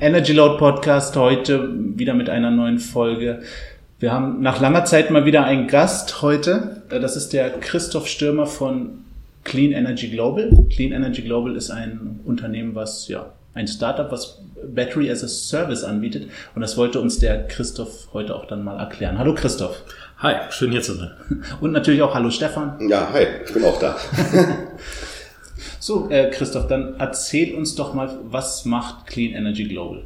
Energy Load Podcast heute wieder mit einer neuen Folge. Wir haben nach langer Zeit mal wieder einen Gast heute. Das ist der Christoph Stürmer von Clean Energy Global. Clean Energy Global ist ein Unternehmen, was ja ein Startup, was Battery as a Service anbietet. Und das wollte uns der Christoph heute auch dann mal erklären. Hallo Christoph. Hi, schön hier zu sein. Und natürlich auch Hallo Stefan. Ja, hi, ich bin auch da. So, äh, Christoph, dann erzähl uns doch mal, was macht Clean Energy Global?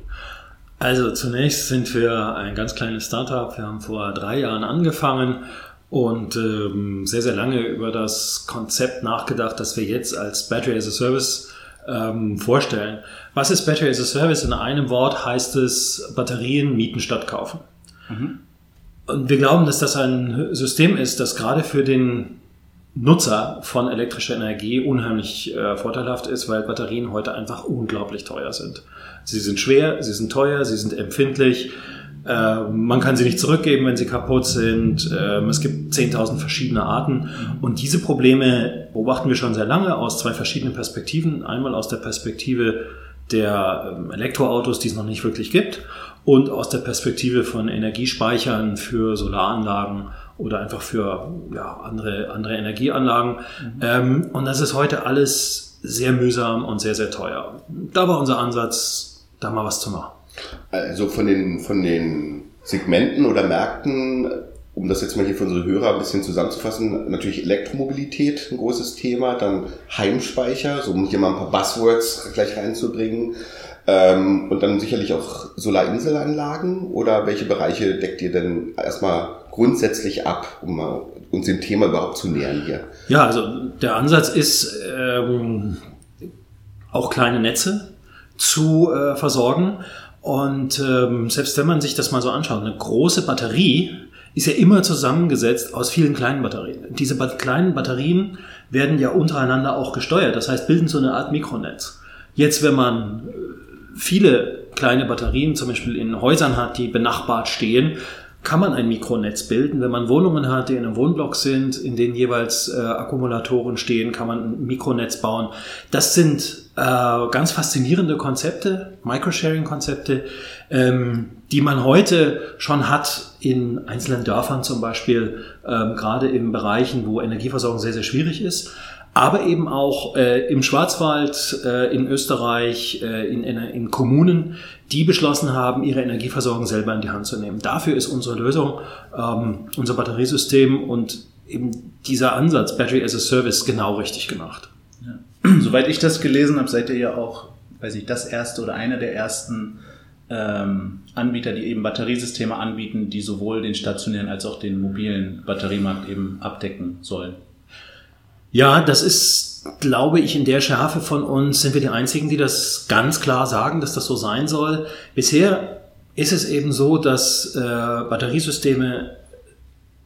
Also zunächst sind wir ein ganz kleines Startup. Wir haben vor drei Jahren angefangen und ähm, sehr, sehr lange über das Konzept nachgedacht, das wir jetzt als Battery as a Service ähm, vorstellen. Was ist Battery as a Service? In einem Wort heißt es Batterien mieten statt kaufen. Mhm. Und wir glauben, dass das ein System ist, das gerade für den Nutzer von elektrischer Energie unheimlich äh, vorteilhaft ist, weil Batterien heute einfach unglaublich teuer sind. Sie sind schwer, sie sind teuer, sie sind empfindlich. Äh, man kann sie nicht zurückgeben, wenn sie kaputt sind. Äh, es gibt 10.000 verschiedene Arten. Und diese Probleme beobachten wir schon sehr lange aus zwei verschiedenen Perspektiven. Einmal aus der Perspektive der ähm, Elektroautos, die es noch nicht wirklich gibt, und aus der Perspektive von Energiespeichern für Solaranlagen oder einfach für ja, andere, andere Energieanlagen. Mhm. Ähm, und das ist heute alles sehr mühsam und sehr, sehr teuer. Da war unser Ansatz, da mal was zu machen. Also von den, von den Segmenten oder Märkten, um das jetzt mal hier für unsere Hörer ein bisschen zusammenzufassen, natürlich Elektromobilität ein großes Thema, dann Heimspeicher, so um hier mal ein paar Buzzwords gleich reinzubringen. Ähm, und dann sicherlich auch Solarinselanlagen oder welche Bereiche deckt ihr denn erstmal grundsätzlich ab, um uns dem Thema überhaupt zu nähern hier? Ja, also der Ansatz ist, ähm, auch kleine Netze zu äh, versorgen. Und ähm, selbst wenn man sich das mal so anschaut, eine große Batterie ist ja immer zusammengesetzt aus vielen kleinen Batterien. Diese ba kleinen Batterien werden ja untereinander auch gesteuert, das heißt bilden so eine Art Mikronetz. Jetzt, wenn man äh, viele kleine Batterien zum Beispiel in Häusern hat, die benachbart stehen, kann man ein Mikronetz bilden. Wenn man Wohnungen hat, die in einem Wohnblock sind, in denen jeweils äh, Akkumulatoren stehen, kann man ein Mikronetz bauen. Das sind äh, ganz faszinierende Konzepte, Microsharing-Konzepte, ähm, die man heute schon hat in einzelnen Dörfern zum Beispiel, ähm, gerade in Bereichen, wo Energieversorgung sehr, sehr schwierig ist aber eben auch äh, im Schwarzwald, äh, in Österreich, äh, in, in, in, Kommunen, die beschlossen haben, ihre Energieversorgung selber in die Hand zu nehmen. Dafür ist unsere Lösung, ähm, unser Batteriesystem und eben dieser Ansatz, Battery as a Service, genau richtig gemacht. Ja. Soweit ich das gelesen habe, seid ihr ja auch, weiß ich, das erste oder einer der ersten ähm, Anbieter, die eben Batteriesysteme anbieten, die sowohl den stationären als auch den mobilen Batteriemarkt eben abdecken sollen. Ja, das ist, glaube ich, in der Schärfe von uns sind wir die Einzigen, die das ganz klar sagen, dass das so sein soll. Bisher ist es eben so, dass äh, Batteriesysteme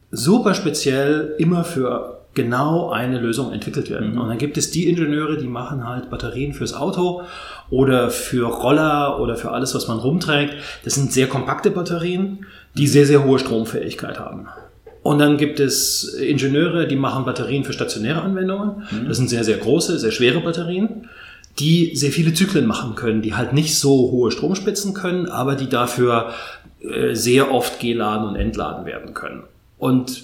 super speziell immer für genau eine Lösung entwickelt werden. Mhm. Und dann gibt es die Ingenieure, die machen halt Batterien fürs Auto oder für Roller oder für alles, was man rumträgt. Das sind sehr kompakte Batterien, die sehr, sehr hohe Stromfähigkeit haben. Und dann gibt es Ingenieure, die machen Batterien für stationäre Anwendungen. Mhm. Das sind sehr, sehr große, sehr schwere Batterien, die sehr viele Zyklen machen können, die halt nicht so hohe Stromspitzen können, aber die dafür äh, sehr oft geladen und entladen werden können. Und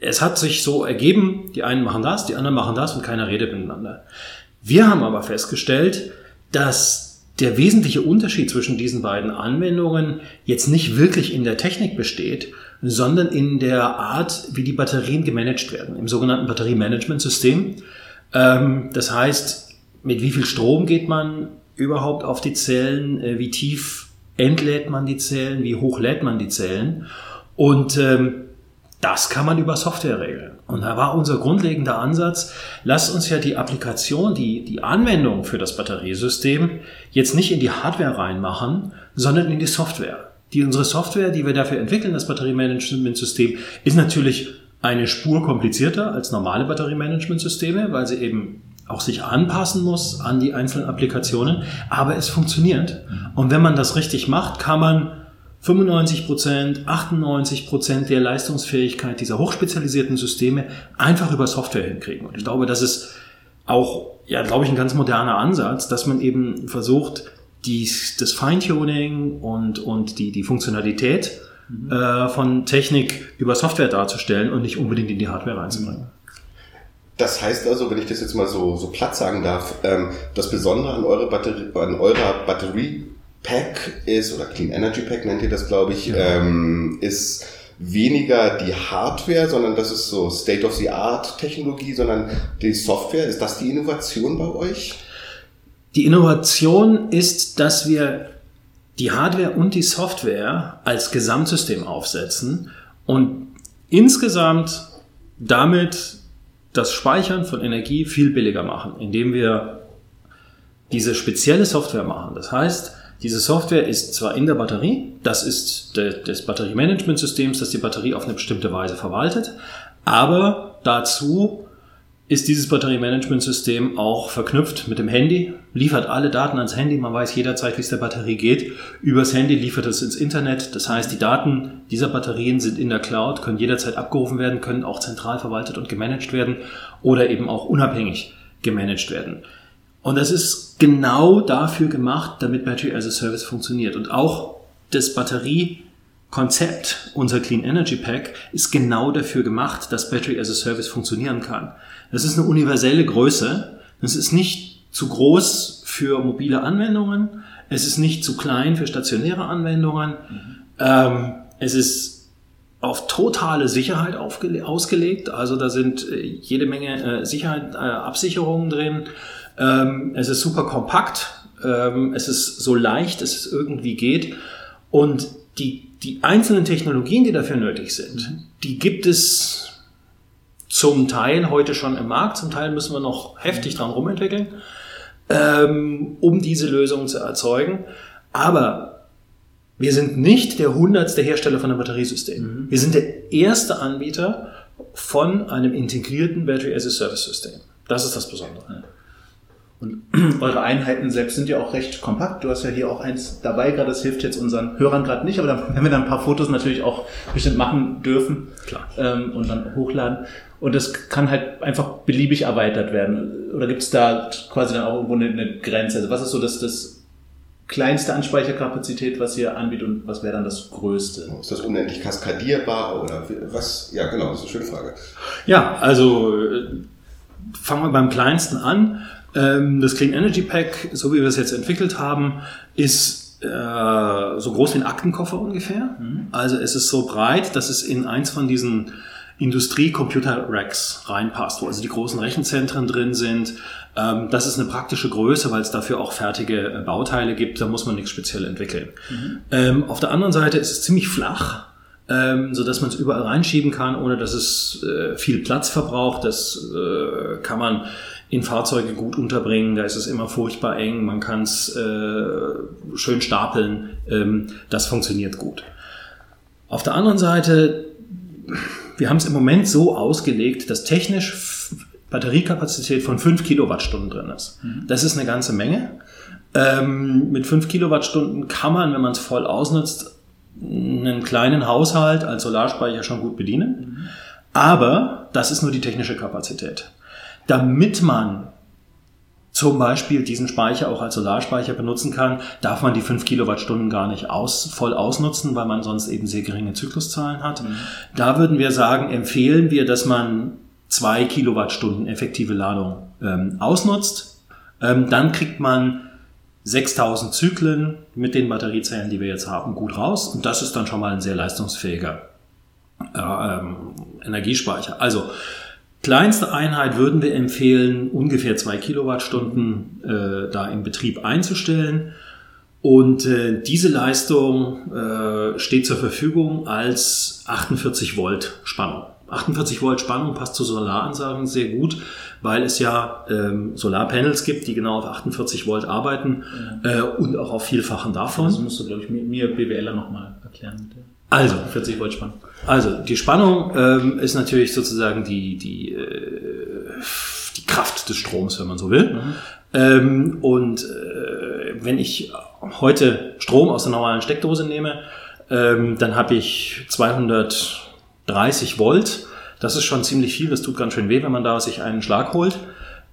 es hat sich so ergeben, die einen machen das, die anderen machen das und keiner redet miteinander. Wir haben aber festgestellt, dass der wesentliche Unterschied zwischen diesen beiden Anwendungen jetzt nicht wirklich in der Technik besteht, sondern in der Art, wie die Batterien gemanagt werden, im sogenannten Batteriemanagementsystem. Ähm, das heißt, mit wie viel Strom geht man überhaupt auf die Zellen, äh, wie tief entlädt man die Zellen, wie hoch lädt man die Zellen. Und ähm, das kann man über Software regeln. Und da war unser grundlegender Ansatz, lasst uns ja die Applikation, die, die Anwendung für das Batteriesystem jetzt nicht in die Hardware reinmachen, sondern in die Software. Die, unsere Software, die wir dafür entwickeln, das Batteriemanagementsystem, ist natürlich eine Spur komplizierter als normale Batteriemanagementsysteme, weil sie eben auch sich anpassen muss an die einzelnen Applikationen, aber es funktioniert. Und wenn man das richtig macht, kann man 95 Prozent, 98 Prozent der Leistungsfähigkeit dieser hochspezialisierten Systeme einfach über Software hinkriegen. Und ich glaube, das ist auch, ja, glaube ich, ein ganz moderner Ansatz, dass man eben versucht, die, das Feintuning und, und die, die Funktionalität mhm. äh, von Technik über Software darzustellen und nicht unbedingt in die Hardware reinzubringen. Das heißt also, wenn ich das jetzt mal so, so platt sagen darf, ähm, das Besondere an, eure Batterie, an eurer Batterie Pack ist, oder Clean Energy Pack nennt ihr das, glaube ich, ja. ähm, ist weniger die Hardware, sondern das ist so State-of-the-Art-Technologie, sondern die Software. Ist das die Innovation bei euch? Die Innovation ist, dass wir die Hardware und die Software als Gesamtsystem aufsetzen und insgesamt damit das Speichern von Energie viel billiger machen, indem wir diese spezielle Software machen. Das heißt, diese Software ist zwar in der Batterie, das ist de, des Batteriemanagementsystems, das die Batterie auf eine bestimmte Weise verwaltet, aber dazu ist dieses Batteriemanagementsystem auch verknüpft mit dem Handy, liefert alle Daten ans Handy, man weiß jederzeit, wie es der Batterie geht. Übers Handy liefert es ins Internet, das heißt, die Daten dieser Batterien sind in der Cloud, können jederzeit abgerufen werden, können auch zentral verwaltet und gemanagt werden oder eben auch unabhängig gemanagt werden. Und das ist genau dafür gemacht, damit Battery as a Service funktioniert. Und auch das Batteriekonzept, unser Clean Energy Pack, ist genau dafür gemacht, dass Battery as a Service funktionieren kann. Das ist eine universelle Größe. Das ist nicht zu groß für mobile Anwendungen. Es ist nicht zu klein für stationäre Anwendungen. Mhm. Ähm, es ist auf totale Sicherheit ausgelegt. Also da sind äh, jede Menge äh, Sicherheit, äh, Absicherungen drin. Ähm, es ist super kompakt. Ähm, es ist so leicht, es irgendwie geht. Und die, die einzelnen Technologien, die dafür nötig sind, die gibt es zum Teil heute schon im Markt, zum Teil müssen wir noch heftig dran rumentwickeln, ähm, um diese Lösung zu erzeugen. Aber wir sind nicht der hundertste Hersteller von einem Batteriesystem. Mhm. Wir sind der erste Anbieter von einem integrierten Battery as a Service System. Das ist das Besondere. Und eure Einheiten selbst sind ja auch recht kompakt. Du hast ja hier auch eins dabei, gerade das hilft jetzt unseren Hörern gerade nicht, aber dann werden wir dann ein paar Fotos natürlich auch bestimmt machen dürfen Klar. Ähm, und dann hochladen. Und das kann halt einfach beliebig erweitert werden. Oder gibt es da quasi dann auch irgendwo eine, eine, Grenze? Also was ist so das, das kleinste Anspeicherkapazität, was ihr anbietet und was wäre dann das größte? Ist das unendlich kaskadierbar oder was? Ja, genau, das ist eine schöne Frage. Ja, also äh, fangen wir beim kleinsten an. Ähm, das Clean Energy Pack, so wie wir es jetzt entwickelt haben, ist äh, so groß wie ein Aktenkoffer ungefähr. Mhm. Also es ist so breit, dass es in eins von diesen Industrie-Computer-Racks reinpasst, wo also die großen Rechenzentren drin sind. Ähm, das ist eine praktische Größe, weil es dafür auch fertige äh, Bauteile gibt. Da muss man nichts speziell entwickeln. Mhm. Ähm, auf der anderen Seite ist es ziemlich flach ähm, so dass man es überall reinschieben kann, ohne dass es äh, viel Platz verbraucht. Das äh, kann man in Fahrzeuge gut unterbringen. Da ist es immer furchtbar eng. Man kann es äh, schön stapeln. Ähm, das funktioniert gut. Auf der anderen Seite, wir haben es im Moment so ausgelegt, dass technisch Batteriekapazität von 5 Kilowattstunden drin ist. Mhm. Das ist eine ganze Menge. Ähm, mit 5 Kilowattstunden kann man, wenn man es voll ausnutzt, einen kleinen Haushalt als Solarspeicher schon gut bedienen. Mhm. Aber das ist nur die technische Kapazität damit man zum Beispiel diesen Speicher auch als Solarspeicher benutzen kann, darf man die 5 Kilowattstunden gar nicht aus, voll ausnutzen, weil man sonst eben sehr geringe Zykluszahlen hat. Mhm. Da würden wir sagen, empfehlen wir, dass man 2 Kilowattstunden effektive Ladung ähm, ausnutzt. Ähm, dann kriegt man 6000 Zyklen mit den Batteriezellen, die wir jetzt haben, gut raus. Und das ist dann schon mal ein sehr leistungsfähiger äh, ähm, Energiespeicher. Also Kleinste Einheit würden wir empfehlen, ungefähr zwei Kilowattstunden äh, da im Betrieb einzustellen. Und äh, diese Leistung äh, steht zur Verfügung als 48 Volt Spannung. 48 Volt Spannung passt zu Solaransagen sehr gut, weil es ja ähm, Solarpanels gibt, die genau auf 48 Volt arbeiten ja. äh, und auch auf Vielfachen davon. Das musst du, glaube ich, mir, mir BWLer nochmal erklären. Bitte. Also, 40 Volt Spannung. Also, die Spannung ähm, ist natürlich sozusagen die, die, äh, die Kraft des Stroms, wenn man so will. Mhm. Ähm, und äh, wenn ich heute Strom aus der normalen Steckdose nehme, ähm, dann habe ich 230 Volt. Das ist schon ziemlich viel, das tut ganz schön weh, wenn man da sich einen Schlag holt.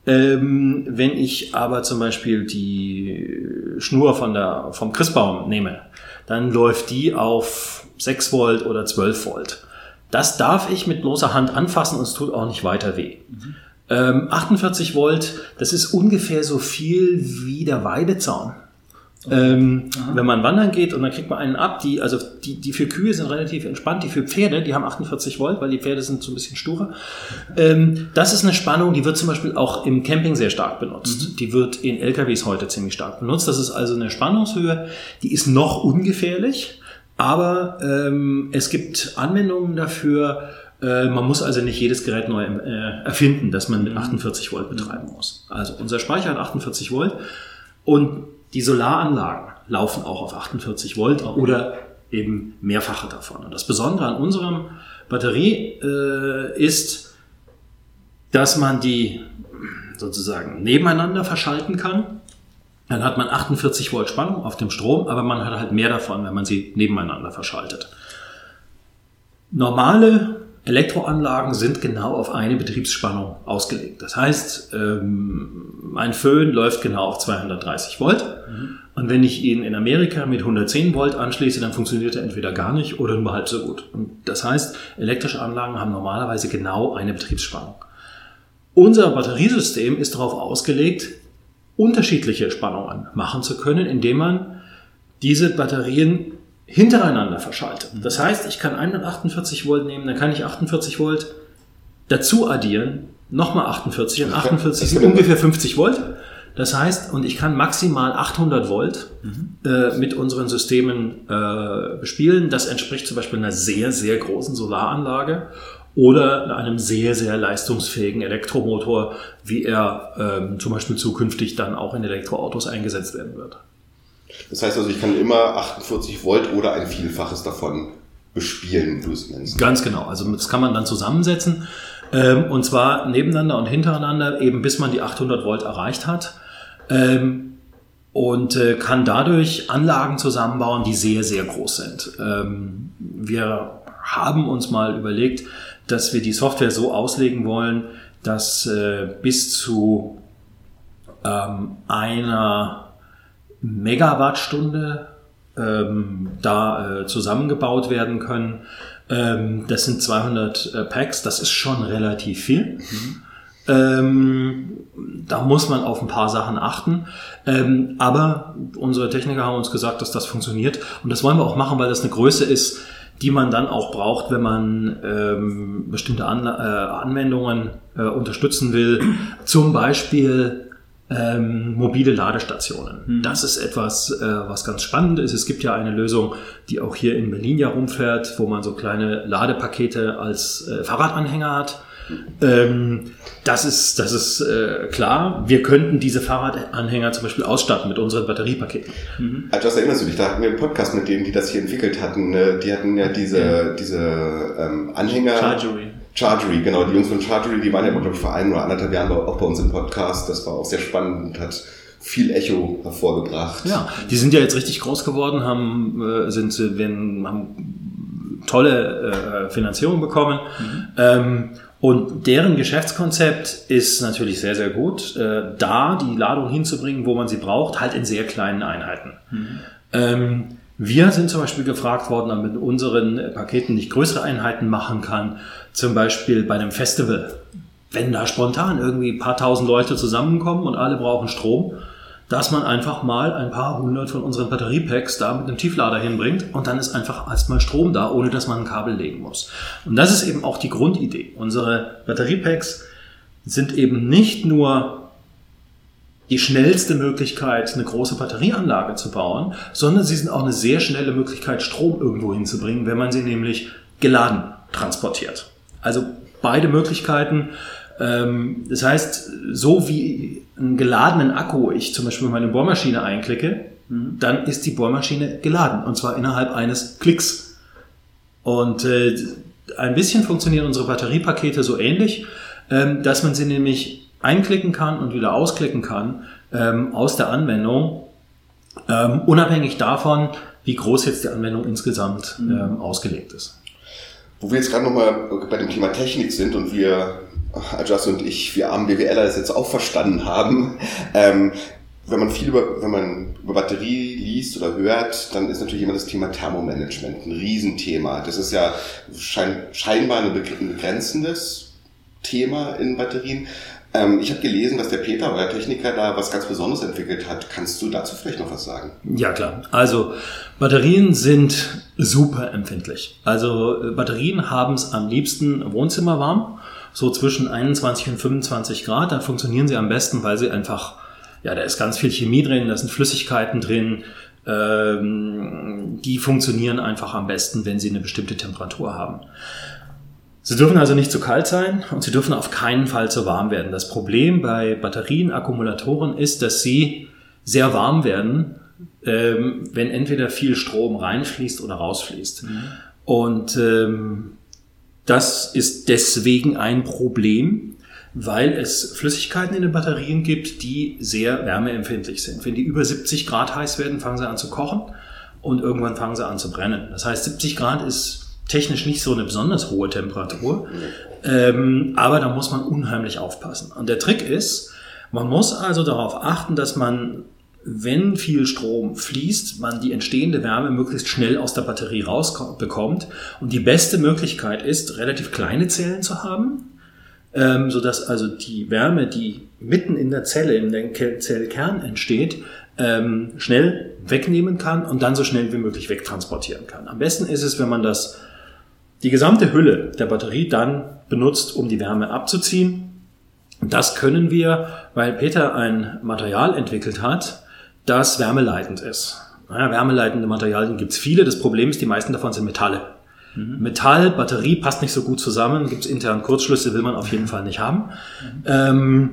Ähm, wenn ich aber zum Beispiel die Schnur von der, vom Christbaum nehme, dann läuft die auf 6 Volt oder 12 Volt. Das darf ich mit bloßer Hand anfassen und es tut auch nicht weiter weh. Mhm. Ähm, 48 Volt, das ist ungefähr so viel wie der Weidezaun. Ähm, wenn man wandern geht und dann kriegt man einen ab, die, also die, die für Kühe sind relativ entspannt, die für Pferde, die haben 48 Volt, weil die Pferde sind so ein bisschen sturer. Ähm, das ist eine Spannung, die wird zum Beispiel auch im Camping sehr stark benutzt. Mhm. Die wird in LKWs heute ziemlich stark benutzt. Das ist also eine Spannungshöhe, die ist noch ungefährlich, aber ähm, es gibt Anwendungen dafür, äh, man muss also nicht jedes Gerät neu äh, erfinden, dass man mit 48 Volt betreiben muss. Also unser Speicher hat 48 Volt und die Solaranlagen laufen auch auf 48 Volt oder eben mehrfache davon. Und das Besondere an unserem Batterie äh, ist, dass man die sozusagen nebeneinander verschalten kann. Dann hat man 48 Volt Spannung auf dem Strom, aber man hat halt mehr davon, wenn man sie nebeneinander verschaltet. Normale Elektroanlagen sind genau auf eine Betriebsspannung ausgelegt. Das heißt, ähm, ein Föhn läuft genau auf 230 Volt. Mhm. Und wenn ich ihn in Amerika mit 110 Volt anschließe, dann funktioniert er entweder gar nicht oder nur halb so gut. Und das heißt, elektrische Anlagen haben normalerweise genau eine Betriebsspannung. Unser Batteriesystem ist darauf ausgelegt, unterschiedliche Spannungen machen zu können, indem man diese Batterien hintereinander verschaltet. Das heißt, ich kann 148 Volt nehmen, dann kann ich 48 Volt dazu addieren, nochmal 48 und 48 sind ungefähr 50 Volt. Das heißt, und ich kann maximal 800 Volt mhm. äh, mit unseren Systemen äh, bespielen. Das entspricht zum Beispiel einer sehr, sehr großen Solaranlage oder einem sehr, sehr leistungsfähigen Elektromotor, wie er ähm, zum Beispiel zukünftig dann auch in Elektroautos eingesetzt werden wird. Das heißt also, ich kann immer 48 Volt oder ein Vielfaches davon bespielen, du es nennst. Ganz genau. Also das kann man dann zusammensetzen. Ähm, und zwar nebeneinander und hintereinander, eben bis man die 800 Volt erreicht hat. Ähm, und äh, kann dadurch Anlagen zusammenbauen, die sehr, sehr groß sind. Ähm, wir haben uns mal überlegt, dass wir die Software so auslegen wollen, dass äh, bis zu ähm, einer Megawattstunde ähm, da äh, zusammengebaut werden können. Ähm, das sind 200 äh, Packs, das ist schon relativ viel. Mhm. Ähm, da muss man auf ein paar Sachen achten. Ähm, aber unsere Techniker haben uns gesagt, dass das funktioniert. Und das wollen wir auch machen, weil das eine Größe ist, die man dann auch braucht, wenn man ähm, bestimmte An äh, Anwendungen äh, unterstützen will. Zum Beispiel ähm, mobile Ladestationen. Mhm. Das ist etwas, äh, was ganz spannend ist. Es gibt ja eine Lösung, die auch hier in Berlin ja rumfährt, wo man so kleine Ladepakete als äh, Fahrradanhänger hat. Ähm, das ist, das ist äh, klar. Wir könnten diese Fahrradanhänger zum Beispiel ausstatten mit unseren Batteriepaketen. Mhm. Also das erinnerst du dich, da hatten wir einen Podcast mit denen, die das hier entwickelt hatten. Ne? Die hatten ja diese, ja. diese ähm, Anhänger. Chargery. Chargery, genau. Die Jungs von Chargery, die waren ja, glaube ich, vor ein oder anderthalb Jahren auch bei uns im Podcast. Das war auch sehr spannend und hat viel Echo hervorgebracht. Ja, die sind ja jetzt richtig groß geworden, haben, äh, sind, werden, haben tolle äh, Finanzierung bekommen. Mhm. Ähm, und deren Geschäftskonzept ist natürlich sehr, sehr gut, äh, da die Ladung hinzubringen, wo man sie braucht, halt in sehr kleinen Einheiten. Mhm. Ähm, wir sind zum Beispiel gefragt worden, ob man mit unseren Paketen nicht größere Einheiten machen kann, zum Beispiel bei einem Festival. Wenn da spontan irgendwie ein paar tausend Leute zusammenkommen und alle brauchen Strom, dass man einfach mal ein paar hundert von unseren Batteriepacks da mit einem Tieflader hinbringt und dann ist einfach erstmal Strom da, ohne dass man ein Kabel legen muss. Und das ist eben auch die Grundidee. Unsere Batteriepacks sind eben nicht nur die schnellste Möglichkeit, eine große Batterieanlage zu bauen, sondern sie sind auch eine sehr schnelle Möglichkeit, Strom irgendwo hinzubringen, wenn man sie nämlich geladen transportiert. Also beide Möglichkeiten. Ähm, das heißt, so wie einen geladenen Akku ich zum Beispiel meine Bohrmaschine einklicke, dann ist die Bohrmaschine geladen und zwar innerhalb eines Klicks. Und äh, ein bisschen funktionieren unsere Batteriepakete so ähnlich, ähm, dass man sie nämlich einklicken kann und wieder ausklicken kann ähm, aus der Anwendung, ähm, unabhängig davon, wie groß jetzt die Anwendung insgesamt mhm. ähm, ausgelegt ist. Wo wir jetzt gerade nochmal bei dem Thema Technik sind und wir Adjust und ich, wir armen BWLer, das jetzt auch verstanden haben. Ähm, wenn man viel über, wenn man über Batterie liest oder hört, dann ist natürlich immer das Thema Thermomanagement ein Riesenthema. Das ist ja schein, scheinbar ein begrenzendes Thema in Batterien. Ähm, ich habe gelesen, dass der Peter, euer Techniker, da was ganz Besonderes entwickelt hat. Kannst du dazu vielleicht noch was sagen? Ja, klar. Also Batterien sind super empfindlich. Also Batterien haben es am liebsten Wohnzimmer warm, so zwischen 21 und 25 Grad. Dann funktionieren sie am besten, weil sie einfach, ja, da ist ganz viel Chemie drin, da sind Flüssigkeiten drin. Ähm, die funktionieren einfach am besten, wenn sie eine bestimmte Temperatur haben. Sie dürfen also nicht zu kalt sein und sie dürfen auf keinen Fall zu warm werden. Das Problem bei Batterien, Akkumulatoren ist, dass sie sehr warm werden, ähm, wenn entweder viel Strom reinfließt oder rausfließt. Mhm. Und ähm, das ist deswegen ein Problem, weil es Flüssigkeiten in den Batterien gibt, die sehr wärmeempfindlich sind. Wenn die über 70 Grad heiß werden, fangen sie an zu kochen und irgendwann fangen sie an zu brennen. Das heißt, 70 Grad ist technisch nicht so eine besonders hohe Temperatur, ähm, aber da muss man unheimlich aufpassen. Und der Trick ist, man muss also darauf achten, dass man, wenn viel Strom fließt, man die entstehende Wärme möglichst schnell aus der Batterie rausbekommt. Und die beste Möglichkeit ist, relativ kleine Zellen zu haben, ähm, sodass also die Wärme, die mitten in der Zelle, in den Zellkern entsteht, ähm, schnell wegnehmen kann und dann so schnell wie möglich wegtransportieren kann. Am besten ist es, wenn man das die gesamte Hülle der Batterie dann benutzt, um die Wärme abzuziehen. Das können wir, weil Peter ein Material entwickelt hat, das wärmeleitend ist. Naja, wärmeleitende Materialien gibt es viele. Das Problem ist, die meisten davon sind Metalle. Mhm. Metall, Batterie passt nicht so gut zusammen, gibt es intern Kurzschlüsse, will man auf jeden Fall nicht haben. Mhm. Ähm,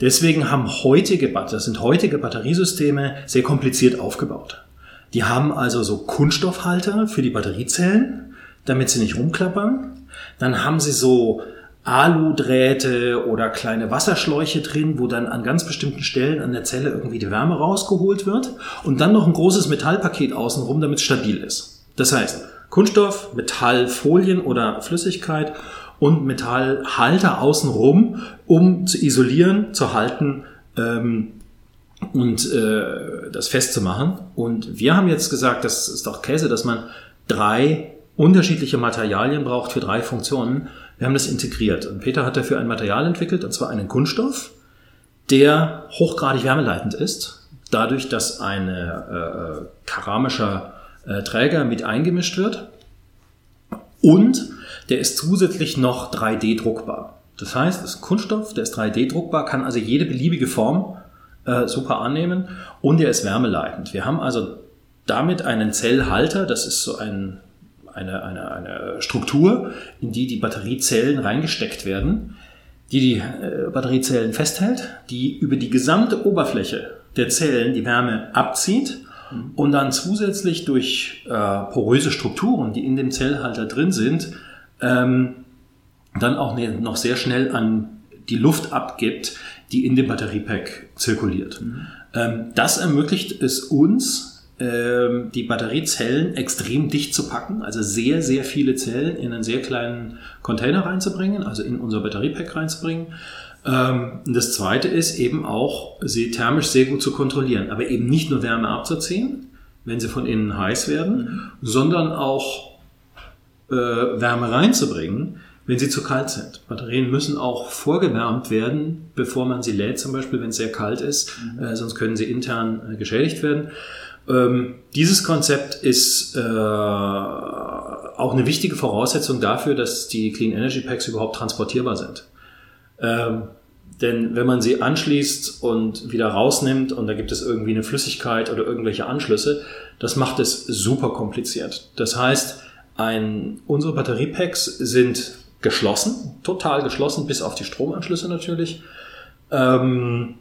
deswegen haben heutige, sind heutige Batteriesysteme sehr kompliziert aufgebaut. Die haben also so Kunststoffhalter für die Batteriezellen, damit sie nicht rumklappern. Dann haben sie so Aludrähte oder kleine Wasserschläuche drin, wo dann an ganz bestimmten Stellen an der Zelle irgendwie die Wärme rausgeholt wird. Und dann noch ein großes Metallpaket außenrum, damit es stabil ist. Das heißt, Kunststoff, Metallfolien oder Flüssigkeit und Metallhalter außenrum, um zu isolieren, zu halten ähm, und äh, das festzumachen. Und wir haben jetzt gesagt, das ist doch Käse, dass man drei unterschiedliche Materialien braucht für drei Funktionen. Wir haben das integriert. Und Peter hat dafür ein Material entwickelt, und zwar einen Kunststoff, der hochgradig wärmeleitend ist, dadurch, dass ein äh, keramischer äh, Träger mit eingemischt wird. Und der ist zusätzlich noch 3D-druckbar. Das heißt, es ist Kunststoff, der ist 3D-druckbar, kann also jede beliebige Form äh, super annehmen und der ist wärmeleitend. Wir haben also damit einen Zellhalter, das ist so ein eine, eine, eine Struktur, in die die Batteriezellen reingesteckt werden, die die äh, Batteriezellen festhält, die über die gesamte Oberfläche der Zellen die Wärme abzieht mhm. und dann zusätzlich durch äh, poröse Strukturen, die in dem Zellhalter drin sind, ähm, dann auch ne, noch sehr schnell an die Luft abgibt, die in dem Batteriepack zirkuliert. Mhm. Ähm, das ermöglicht es uns, ähm, die Batteriezellen extrem dicht zu packen, also sehr, sehr viele Zellen in einen sehr kleinen Container reinzubringen, also in unser Batteriepack reinzubringen. Ähm, das zweite ist eben auch, sie thermisch sehr gut zu kontrollieren, aber eben nicht nur Wärme abzuziehen, wenn sie von innen heiß werden, mhm. sondern auch äh, Wärme reinzubringen, wenn sie zu kalt sind. Batterien müssen auch vorgewärmt werden, bevor man sie lädt, zum Beispiel, wenn es sehr kalt ist, mhm. äh, sonst können sie intern äh, geschädigt werden. Ähm, dieses Konzept ist äh, auch eine wichtige Voraussetzung dafür, dass die Clean Energy Packs überhaupt transportierbar sind. Ähm, denn wenn man sie anschließt und wieder rausnimmt und da gibt es irgendwie eine Flüssigkeit oder irgendwelche Anschlüsse, das macht es super kompliziert. Das heißt, ein, unsere Batteriepacks sind geschlossen, total geschlossen, bis auf die Stromanschlüsse natürlich. Ähm,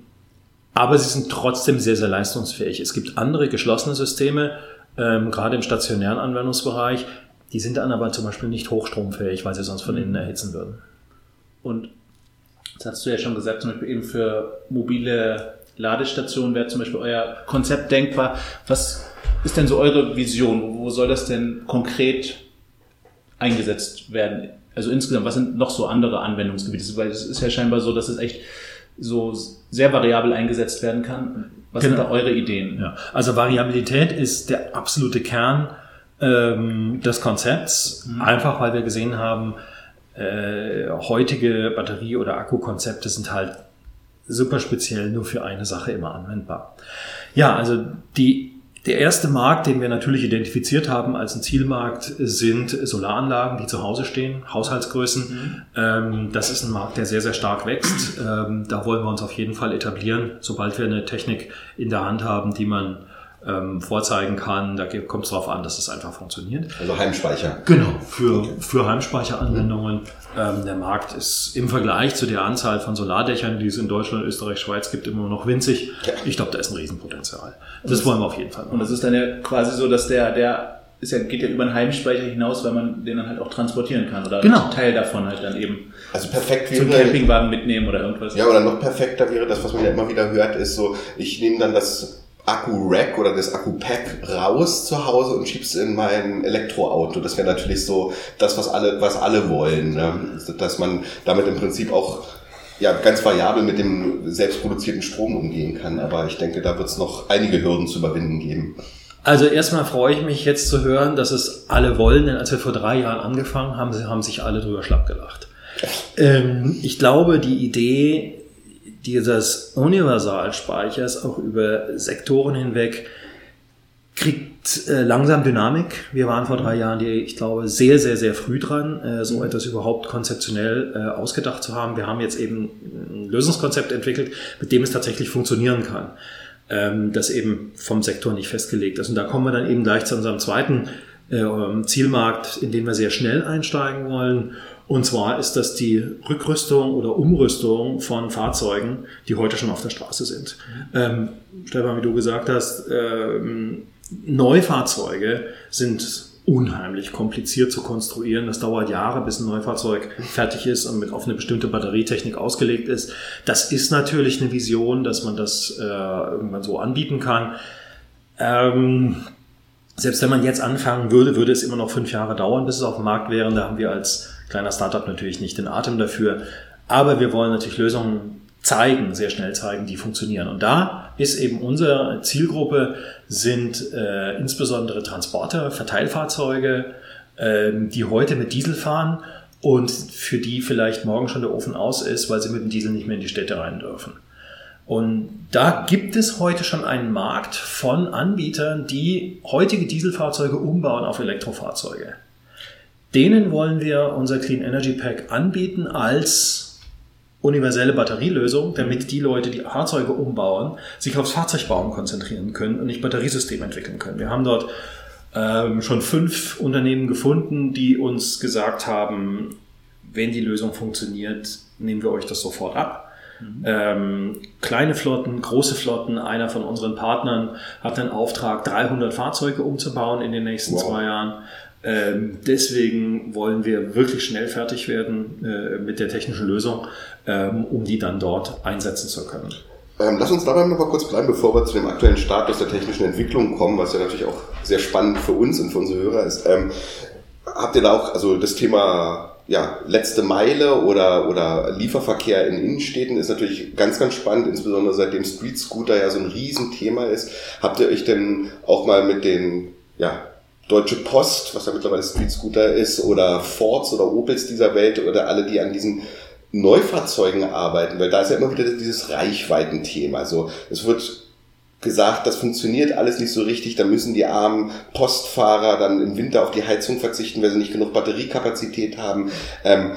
aber sie sind trotzdem sehr, sehr leistungsfähig. Es gibt andere geschlossene Systeme, ähm, gerade im stationären Anwendungsbereich, die sind dann aber zum Beispiel nicht hochstromfähig, weil sie sonst von innen erhitzen würden. Und das hast du ja schon gesagt, zum Beispiel eben für mobile Ladestationen wäre zum Beispiel euer Konzept denkbar. Was ist denn so eure Vision? Wo soll das denn konkret eingesetzt werden? also insgesamt, was sind noch so andere Anwendungsgebiete? Weil es ist ja scheinbar so, dass es echt so sehr variabel eingesetzt werden kann. Was genau. sind da eure Ideen? Ja. Also Variabilität ist der absolute Kern ähm, des Konzepts, mhm. einfach weil wir gesehen haben, äh, heutige Batterie- oder Akkukonzepte sind halt super speziell nur für eine Sache immer anwendbar. Ja, also die der erste Markt, den wir natürlich identifiziert haben als ein Zielmarkt, sind Solaranlagen, die zu Hause stehen, Haushaltsgrößen. Mhm. Ähm, das ist ein Markt, der sehr, sehr stark wächst. Ähm, da wollen wir uns auf jeden Fall etablieren, sobald wir eine Technik in der Hand haben, die man ähm, vorzeigen kann. Da kommt es darauf an, dass es einfach funktioniert. Also Heimspeicher. Genau, für, für Heimspeicheranwendungen. Ähm, der Markt ist im Vergleich zu der Anzahl von Solardächern, die es in Deutschland, Österreich, Schweiz gibt, immer noch winzig. Ja. Ich glaube, da ist ein Riesenpotenzial. Das, das wollen wir auf jeden Fall machen. Und das ist dann ja quasi so, dass der, der ist ja, geht ja über einen Heimspeicher hinaus, weil man den dann halt auch transportieren kann oder genau. Teil davon halt dann eben also perfekt wäre, zum Campingwagen mitnehmen oder irgendwas. Ja, oder noch perfekter wäre das, was man ja immer wieder hört, ist so, ich nehme dann das Akku-Rack oder das Akku-Pack raus zu Hause und schieb's in mein Elektroauto. Das wäre natürlich so das, was alle, was alle wollen. Ne? Dass man damit im Prinzip auch ja, ganz variabel mit dem selbstproduzierten Strom umgehen kann. Aber ich denke, da wird es noch einige Hürden zu überwinden geben. Also erstmal freue ich mich jetzt zu hören, dass es alle wollen, denn als wir vor drei Jahren angefangen haben, haben sich alle drüber schlapp gelacht. Ähm, ich glaube, die Idee dieses Universalspeichers auch über Sektoren hinweg kriegt äh, langsam Dynamik. Wir waren vor drei Jahren, die, ich glaube, sehr, sehr, sehr früh dran, äh, so etwas überhaupt konzeptionell äh, ausgedacht zu haben. Wir haben jetzt eben ein Lösungskonzept entwickelt, mit dem es tatsächlich funktionieren kann, ähm, das eben vom Sektor nicht festgelegt ist. Und da kommen wir dann eben gleich zu unserem zweiten äh, Zielmarkt, in den wir sehr schnell einsteigen wollen und zwar ist das die Rückrüstung oder Umrüstung von Fahrzeugen, die heute schon auf der Straße sind. Mhm. Ähm, Stefan, wie du gesagt hast, ähm, Neufahrzeuge sind unheimlich kompliziert zu konstruieren. Das dauert Jahre, bis ein Neufahrzeug fertig ist und mit auf eine bestimmte Batterietechnik ausgelegt ist. Das ist natürlich eine Vision, dass man das äh, irgendwann so anbieten kann. Ähm, selbst wenn man jetzt anfangen würde, würde es immer noch fünf Jahre dauern, bis es auf dem Markt wäre. Da haben wir als kleiner Startup natürlich nicht den Atem dafür. Aber wir wollen natürlich Lösungen zeigen, sehr schnell zeigen, die funktionieren. Und da ist eben unsere Zielgruppe, sind äh, insbesondere Transporter, Verteilfahrzeuge, äh, die heute mit Diesel fahren und für die vielleicht morgen schon der Ofen aus ist, weil sie mit dem Diesel nicht mehr in die Städte rein dürfen. Und da gibt es heute schon einen Markt von Anbietern, die heutige Dieselfahrzeuge umbauen auf Elektrofahrzeuge. Denen wollen wir unser Clean Energy Pack anbieten als universelle Batterielösung, damit die Leute, die Fahrzeuge umbauen, sich aufs Fahrzeugbauen konzentrieren können und nicht Batteriesystem entwickeln können. Wir haben dort ähm, schon fünf Unternehmen gefunden, die uns gesagt haben, wenn die Lösung funktioniert, nehmen wir euch das sofort ab. Mhm. Ähm, kleine Flotten, große Flotten. Einer von unseren Partnern hat den Auftrag, 300 Fahrzeuge umzubauen in den nächsten wow. zwei Jahren. Ähm, deswegen wollen wir wirklich schnell fertig werden äh, mit der technischen Lösung, ähm, um die dann dort einsetzen zu können. Ähm, lass uns dabei noch mal kurz bleiben, bevor wir zu dem aktuellen Status der technischen Entwicklung kommen, was ja natürlich auch sehr spannend für uns und für unsere Hörer ist. Ähm, habt ihr da auch, also das Thema ja, letzte Meile oder, oder Lieferverkehr in Innenstädten ist natürlich ganz, ganz spannend, insbesondere seitdem Street Scooter ja so ein Riesenthema ist. Habt ihr euch denn auch mal mit den ja, Deutsche Post, was ja mittlerweile Street Scooter ist, oder Fords oder Opels dieser Welt oder alle, die an diesen Neufahrzeugen arbeiten, weil da ist ja immer wieder dieses Reichweitenthema. Also es wird gesagt, das funktioniert alles nicht so richtig, da müssen die armen Postfahrer dann im Winter auf die Heizung verzichten, weil sie nicht genug Batteriekapazität haben. Ähm,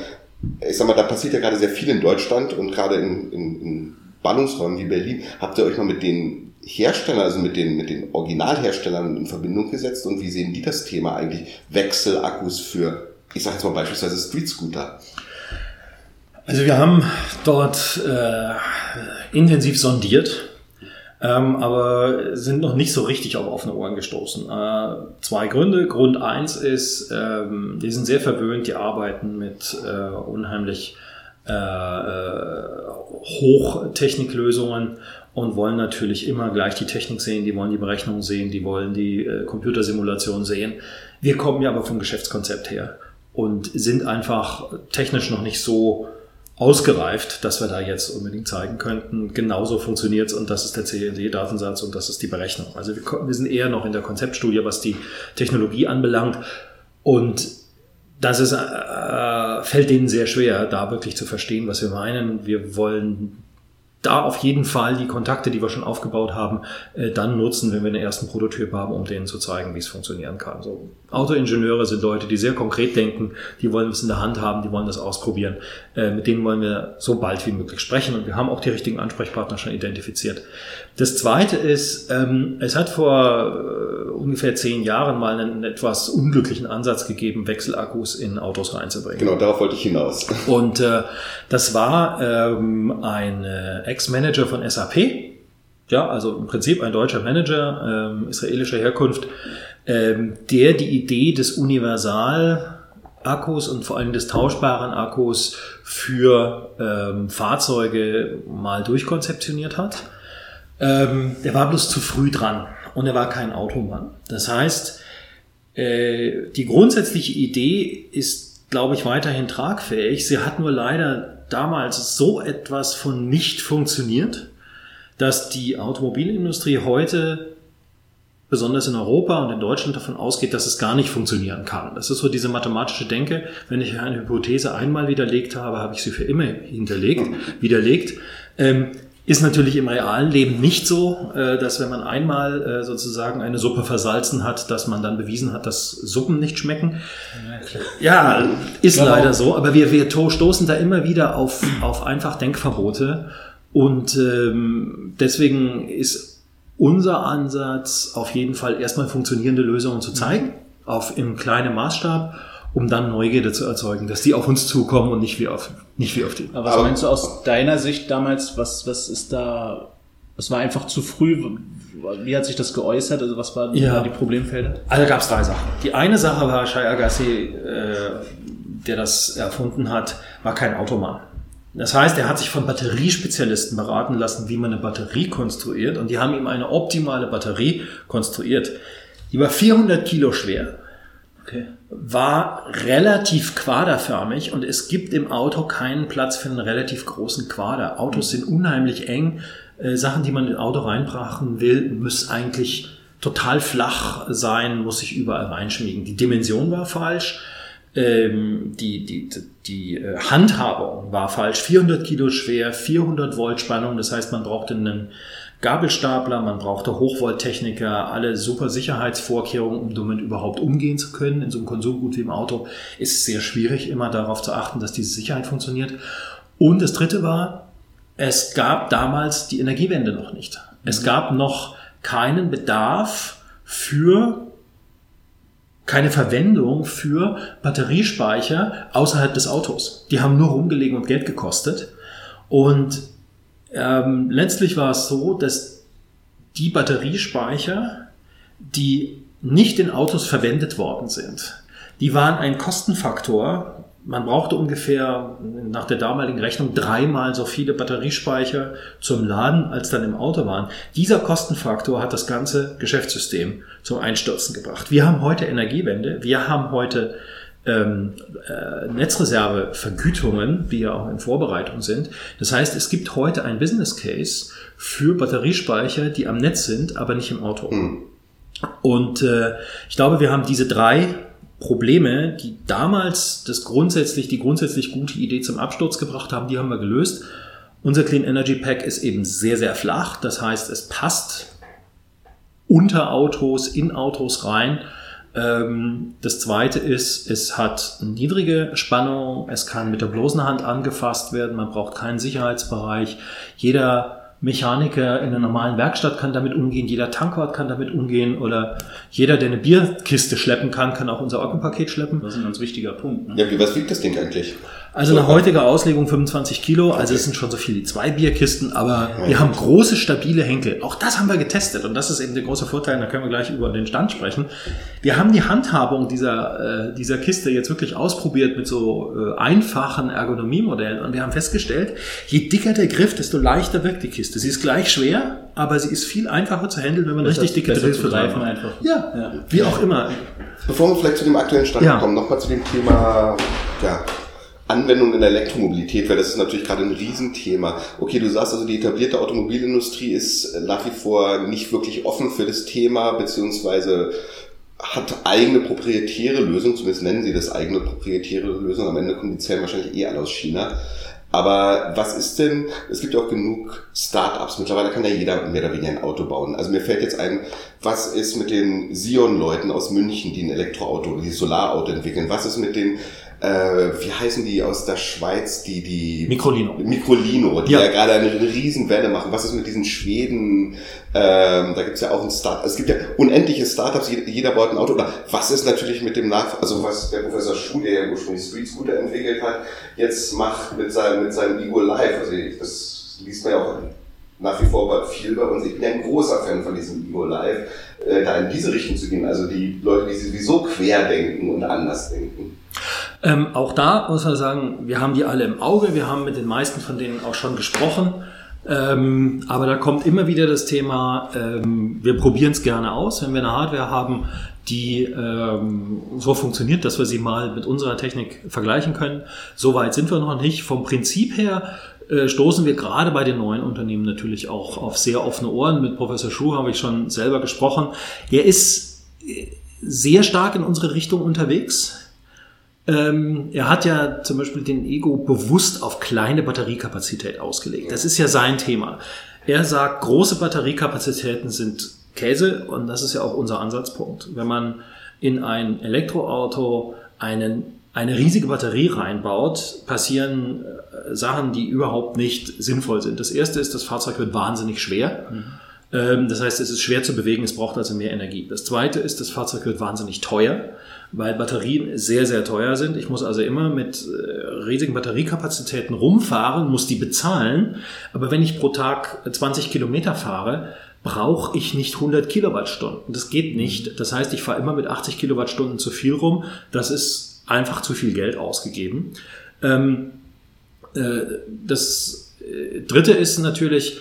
ich sag mal, da passiert ja gerade sehr viel in Deutschland und gerade in, in, in Ballungsräumen wie Berlin. Habt ihr euch mal mit denen Hersteller, also mit den, mit den Originalherstellern in Verbindung gesetzt und wie sehen die das Thema eigentlich? Wechselakkus für, ich sage jetzt mal beispielsweise Street Scooter. Also wir haben dort äh, intensiv sondiert, ähm, aber sind noch nicht so richtig auf offene Ohren gestoßen. Äh, zwei Gründe. Grund eins ist, ähm, die sind sehr verwöhnt, die arbeiten mit äh, unheimlich äh, äh Hochtechniklösungen und wollen natürlich immer gleich die Technik sehen, die wollen die Berechnung sehen, die wollen die äh, Computersimulation sehen. Wir kommen ja aber vom Geschäftskonzept her. und sind einfach technisch noch nicht so ausgereift, dass wir da jetzt unbedingt zeigen könnten, genauso funktioniert es und das ist der CND-Datensatz und das ist die Berechnung. Also wir, wir, sind eher noch in der Konzeptstudie, was die Technologie anbelangt und das ist, äh, fällt denen sehr schwer, da wirklich zu verstehen, was wir meinen. Wir wollen da auf jeden Fall die Kontakte, die wir schon aufgebaut haben, äh, dann nutzen, wenn wir den ersten Prototyp haben, um denen zu zeigen, wie es funktionieren kann. So, Autoingenieure sind Leute, die sehr konkret denken, die wollen es in der Hand haben, die wollen das ausprobieren. Äh, mit denen wollen wir so bald wie möglich sprechen und wir haben auch die richtigen Ansprechpartner schon identifiziert. Das Zweite ist, ähm, es hat vor äh, ungefähr zehn Jahren mal einen etwas unglücklichen Ansatz gegeben, Wechselakkus in Autos reinzubringen. Genau, darauf wollte ich hinaus. Und äh, das war ähm, ein äh, Ex-Manager von SAP, ja, also im Prinzip ein deutscher Manager ähm, israelischer Herkunft, ähm, der die Idee des Universal-Akkus und vor allem des tauschbaren Akkus für ähm, Fahrzeuge mal durchkonzeptioniert hat. Ähm, der war bloß zu früh dran und er war kein Automann. Das heißt, äh, die grundsätzliche Idee ist, glaube ich, weiterhin tragfähig. Sie hat nur leider damals so etwas von nicht funktioniert, dass die Automobilindustrie heute besonders in Europa und in Deutschland davon ausgeht, dass es gar nicht funktionieren kann. Das ist so diese mathematische Denke. Wenn ich eine Hypothese einmal widerlegt habe, habe ich sie für immer hinterlegt, widerlegt. Ähm, ist natürlich im realen Leben nicht so, äh, dass wenn man einmal äh, sozusagen eine Suppe versalzen hat, dass man dann bewiesen hat, dass Suppen nicht schmecken. Ja, ist genau. leider so. Aber wir, wir stoßen da immer wieder auf, auf einfach Denkverbote. Und ähm, deswegen ist unser Ansatz auf jeden Fall erstmal funktionierende Lösungen zu zeigen, auf im kleinen Maßstab um dann Neugierde zu erzeugen, dass die auf uns zukommen und nicht wie auf, nicht wie auf die. Aber was Aber meinst du aus deiner Sicht damals, was, was ist da, was war einfach zu früh? Wie hat sich das geäußert? Also was waren ja. die Problemfelder? Also gab es drei Sachen. Die eine Sache war Shai Agassi, äh, der das erfunden hat, war kein Automann. Das heißt, er hat sich von Batteriespezialisten beraten lassen, wie man eine Batterie konstruiert und die haben ihm eine optimale Batterie konstruiert. Die war 400 Kilo schwer, Okay. War relativ quaderförmig und es gibt im Auto keinen Platz für einen relativ großen Quader. Autos sind unheimlich eng. Äh, Sachen, die man in ein Auto reinbrachen will, müssen eigentlich total flach sein, muss sich überall reinschmiegen. Die Dimension war falsch. Ähm, die, die, die äh, Handhabung war falsch. 400 Kilo schwer, 400 Volt Spannung. Das heißt, man brauchte einen Gabelstapler, man brauchte Hochvolttechniker, alle super Sicherheitsvorkehrungen, um damit überhaupt umgehen zu können. In so einem Konsumgut wie im Auto ist es sehr schwierig, immer darauf zu achten, dass diese Sicherheit funktioniert. Und das dritte war, es gab damals die Energiewende noch nicht. Es mhm. gab noch keinen Bedarf für keine Verwendung für Batteriespeicher außerhalb des Autos. Die haben nur rumgelegen und Geld gekostet. Und ähm, letztlich war es so, dass die Batteriespeicher, die nicht in Autos verwendet worden sind, die waren ein Kostenfaktor. Man brauchte ungefähr nach der damaligen Rechnung dreimal so viele Batteriespeicher zum Laden, als dann im Auto waren. Dieser Kostenfaktor hat das ganze Geschäftssystem zum Einstürzen gebracht. Wir haben heute Energiewende, wir haben heute ähm, äh, Netzreservevergütungen, die ja auch in Vorbereitung sind. Das heißt, es gibt heute ein Business Case für Batteriespeicher, die am Netz sind, aber nicht im Auto. Mhm. Und äh, ich glaube, wir haben diese drei Probleme, die damals das grundsätzlich, die grundsätzlich gute Idee zum Absturz gebracht haben, die haben wir gelöst. Unser Clean Energy Pack ist eben sehr, sehr flach. Das heißt, es passt unter Autos, in Autos rein das zweite ist, es hat niedrige Spannung, es kann mit der bloßen Hand angefasst werden, man braucht keinen Sicherheitsbereich. Jeder Mechaniker in einer normalen Werkstatt kann damit umgehen, jeder Tankwart kann damit umgehen oder jeder, der eine Bierkiste schleppen kann, kann auch unser Orkenpaket schleppen. Das ist ein ganz wichtiger Punkt. Ne? Ja, wie, was wiegt das Ding eigentlich? Also nach heutiger Auslegung 25 Kilo, also es sind schon so viel wie zwei Bierkisten, aber wir haben große, stabile Henkel. Auch das haben wir getestet und das ist eben der große Vorteil, da können wir gleich über den Stand sprechen. Wir haben die Handhabung dieser, äh, dieser Kiste jetzt wirklich ausprobiert mit so äh, einfachen Ergonomiemodellen und wir haben festgestellt, je dicker der Griff, desto leichter wirkt die Kiste. Sie ist gleich schwer, aber sie ist viel einfacher zu handeln, wenn man das richtig dicke Drills Reifen einfach. Ja, ja, wie auch immer. Bevor wir vielleicht zu dem aktuellen Stand Ja. kommen, nochmal zu dem Thema ja, Anwendung in der Elektromobilität, weil das ist natürlich gerade ein Riesenthema. Okay, du sagst also, die etablierte Automobilindustrie ist nach wie vor nicht wirklich offen für das Thema, beziehungsweise hat eigene proprietäre Lösungen, zumindest nennen sie das eigene proprietäre Lösungen. Am Ende kommen die Zellen wahrscheinlich eh alle aus China. Aber was ist denn, es gibt ja auch genug Startups, mittlerweile kann ja jeder mehr oder weniger ein Auto bauen. Also mir fällt jetzt ein, was ist mit den Sion-Leuten aus München, die ein Elektroauto, die Solarauto entwickeln? Was ist mit den, äh, wie heißen die aus der Schweiz, die, die... Microlino. Microlino, die ja, Ja. gerade eine riesen Welle machen. Was ist mit diesen Schweden? Ähm, da gibt's ja auch ein Start, es gibt ja unendliche Startups, jeder, jeder baut ein Auto. Oder was ist natürlich mit dem Nach, also was der Professor Schuh, der ja ursprünglich Street Scooter entwickelt hat, jetzt macht mit seinem, mit seinem Ego Live. Also das liest man ja auch nach wie vor viel bei uns. Ich bin ja ein großer Fan von diesem Ego Live, äh, da in diese Richtung zu gehen. Also die Leute, die sowieso quer denken und anders denken. Ähm, auch da muss man sagen, wir haben die alle im Auge, wir haben mit den meisten von denen auch schon gesprochen. Ähm, aber da kommt immer wieder das Thema, ähm, wir probieren es gerne aus, wenn wir eine Hardware haben, die ähm, so funktioniert, dass wir sie mal mit unserer Technik vergleichen können. So weit sind wir noch nicht. Vom Prinzip her äh, stoßen wir gerade bei den neuen Unternehmen natürlich auch auf sehr offene Ohren. Mit Professor Schuh habe ich schon selber gesprochen. Er ist äh, sehr stark in unsere Richtung unterwegs. Ähm, er hat ja zum Beispiel den Ego bewusst auf kleine Batteriekapazität ausgelegt. Das ist ja sein Thema. Er sagt, große Batteriekapazitäten sind Käse und das ist ja auch unser Ansatzpunkt. Wenn man in ein Elektroauto einen, eine riesige Batterie reinbaut, passieren äh, Sachen, die überhaupt nicht sinnvoll sind. Das erste ist, das Fahrzeug wird wahnsinnig schwer. Ähm, Das heißt, es ist schwer zu bewegen, es braucht also mehr Energie. Das zweite ist, das Fahrzeug wird wahnsinnig teuer, weil Batterien sehr, sehr teuer sind. Ich muss also immer mit äh, riesigen Batteriekapazitäten rumfahren, muss die bezahlen. Aber wenn ich pro Tag 20 Kilometer fahre, brauche ich nicht 100 Kilowattstunden. Das geht nicht. Das heißt, ich fahre immer mit 80 Kilowattstunden zu viel rum. Das ist einfach zu viel Geld ausgegeben. Ähm, äh, das äh, dritte ist natürlich,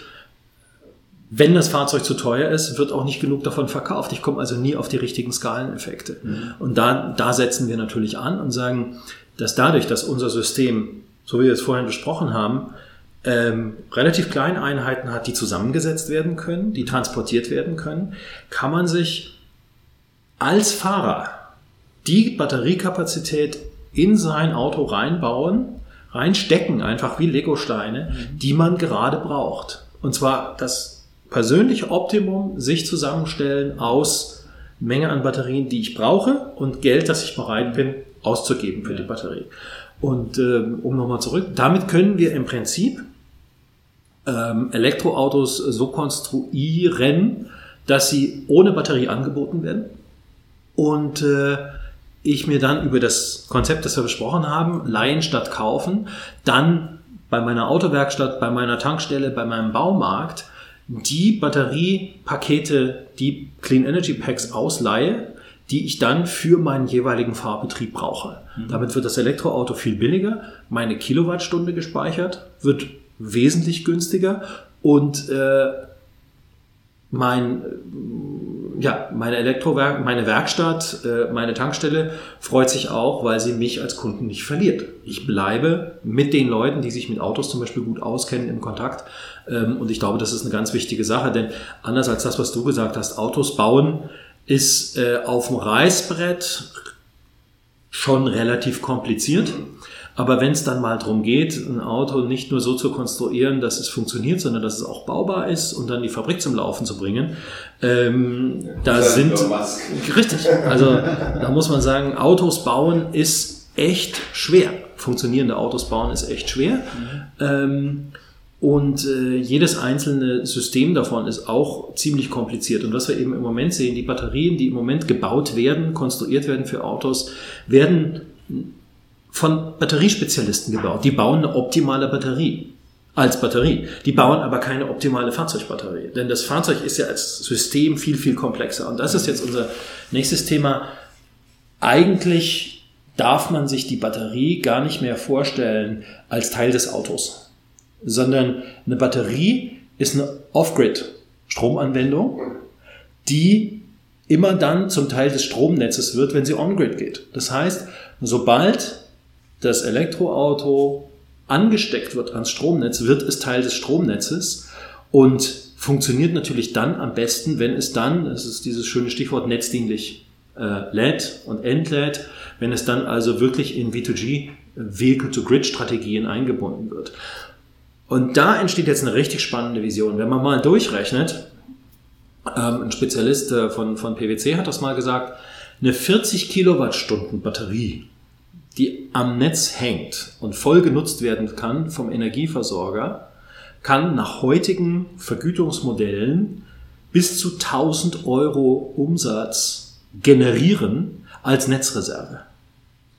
wenn das Fahrzeug zu teuer ist, wird auch nicht genug davon verkauft. Ich komme also nie auf die richtigen Skaleneffekte. Und da, da setzen wir natürlich an und sagen, dass dadurch, dass unser System, so wie wir es vorhin besprochen haben, ähm, relativ kleine Einheiten hat, die zusammengesetzt werden können, die transportiert werden können, kann man sich als Fahrer die Batteriekapazität in sein Auto reinbauen, reinstecken, einfach wie Legosteine, die man gerade braucht. Und zwar das persönliche Optimum sich zusammenstellen aus Menge an Batterien, die ich brauche und Geld, das ich bereit bin auszugeben für die Batterie. Und ähm, um nochmal zurück, damit können wir im Prinzip ähm, Elektroautos so konstruieren, dass sie ohne Batterie angeboten werden und äh, ich mir dann über das Konzept, das wir besprochen haben, leihen statt kaufen, dann bei meiner Autowerkstatt, bei meiner Tankstelle, bei meinem Baumarkt die Batteriepakete, die Clean Energy Packs ausleihe, die ich dann für meinen jeweiligen Fahrbetrieb brauche. Damit wird das Elektroauto viel billiger, meine Kilowattstunde gespeichert, wird wesentlich günstiger und äh, mein, äh, ja, meine Elektrowerk, meine Werkstatt, äh, meine Tankstelle freut sich auch, weil sie mich als Kunden nicht verliert. Ich bleibe mit den Leuten, die sich mit Autos zum Beispiel gut auskennen, im Kontakt. Ähm, und ich glaube, das ist eine ganz wichtige Sache, denn anders als das, was du gesagt hast, Autos bauen ist äh, auf dem Reißbrett schon relativ kompliziert. Aber wenn es dann mal darum geht, ein Auto nicht nur so zu konstruieren, dass es funktioniert, sondern dass es auch baubar ist und dann die Fabrik zum Laufen zu bringen, ähm, da Das ist sind richtig. Also da muss man sagen, Autos bauen ist echt schwer. Funktionierende Autos bauen ist echt schwer. Ähm, und äh, jedes einzelne System davon ist auch ziemlich kompliziert. Und was wir eben im Moment sehen, die Batterien, die im Moment gebaut werden, konstruiert werden für Autos, werden von Batteriespezialisten gebaut. Die bauen eine optimale Batterie als Batterie. Die bauen aber keine optimale Fahrzeugbatterie. Denn das Fahrzeug ist ja als System viel, viel komplexer. Und das ist jetzt unser nächstes Thema. Eigentlich darf man sich die Batterie gar nicht mehr vorstellen als Teil des Autos, sondern eine Batterie ist eine Off-Grid-Stromanwendung, die immer dann zum Teil des Stromnetzes wird, wenn sie on-grid geht. Das heißt, sobald das Elektroauto angesteckt wird ans Stromnetz, wird es Teil des Stromnetzes und funktioniert natürlich dann am besten, wenn es dann, das ist dieses schöne Stichwort, netzdienlich äh, lädt und entlädt, wenn es dann also wirklich in V2G, Vehicle-to-Grid-Strategien eingebunden wird. Und da entsteht jetzt eine richtig spannende Vision. Wenn man mal durchrechnet, ähm, ein Spezialist äh, von, von PwC hat das mal gesagt, eine 40 Kilowattstunden Batterie, die am Netz hängt und voll genutzt werden kann vom Energieversorger, kann nach heutigen Vergütungsmodellen bis zu 1000 Euro Umsatz generieren als Netzreserve.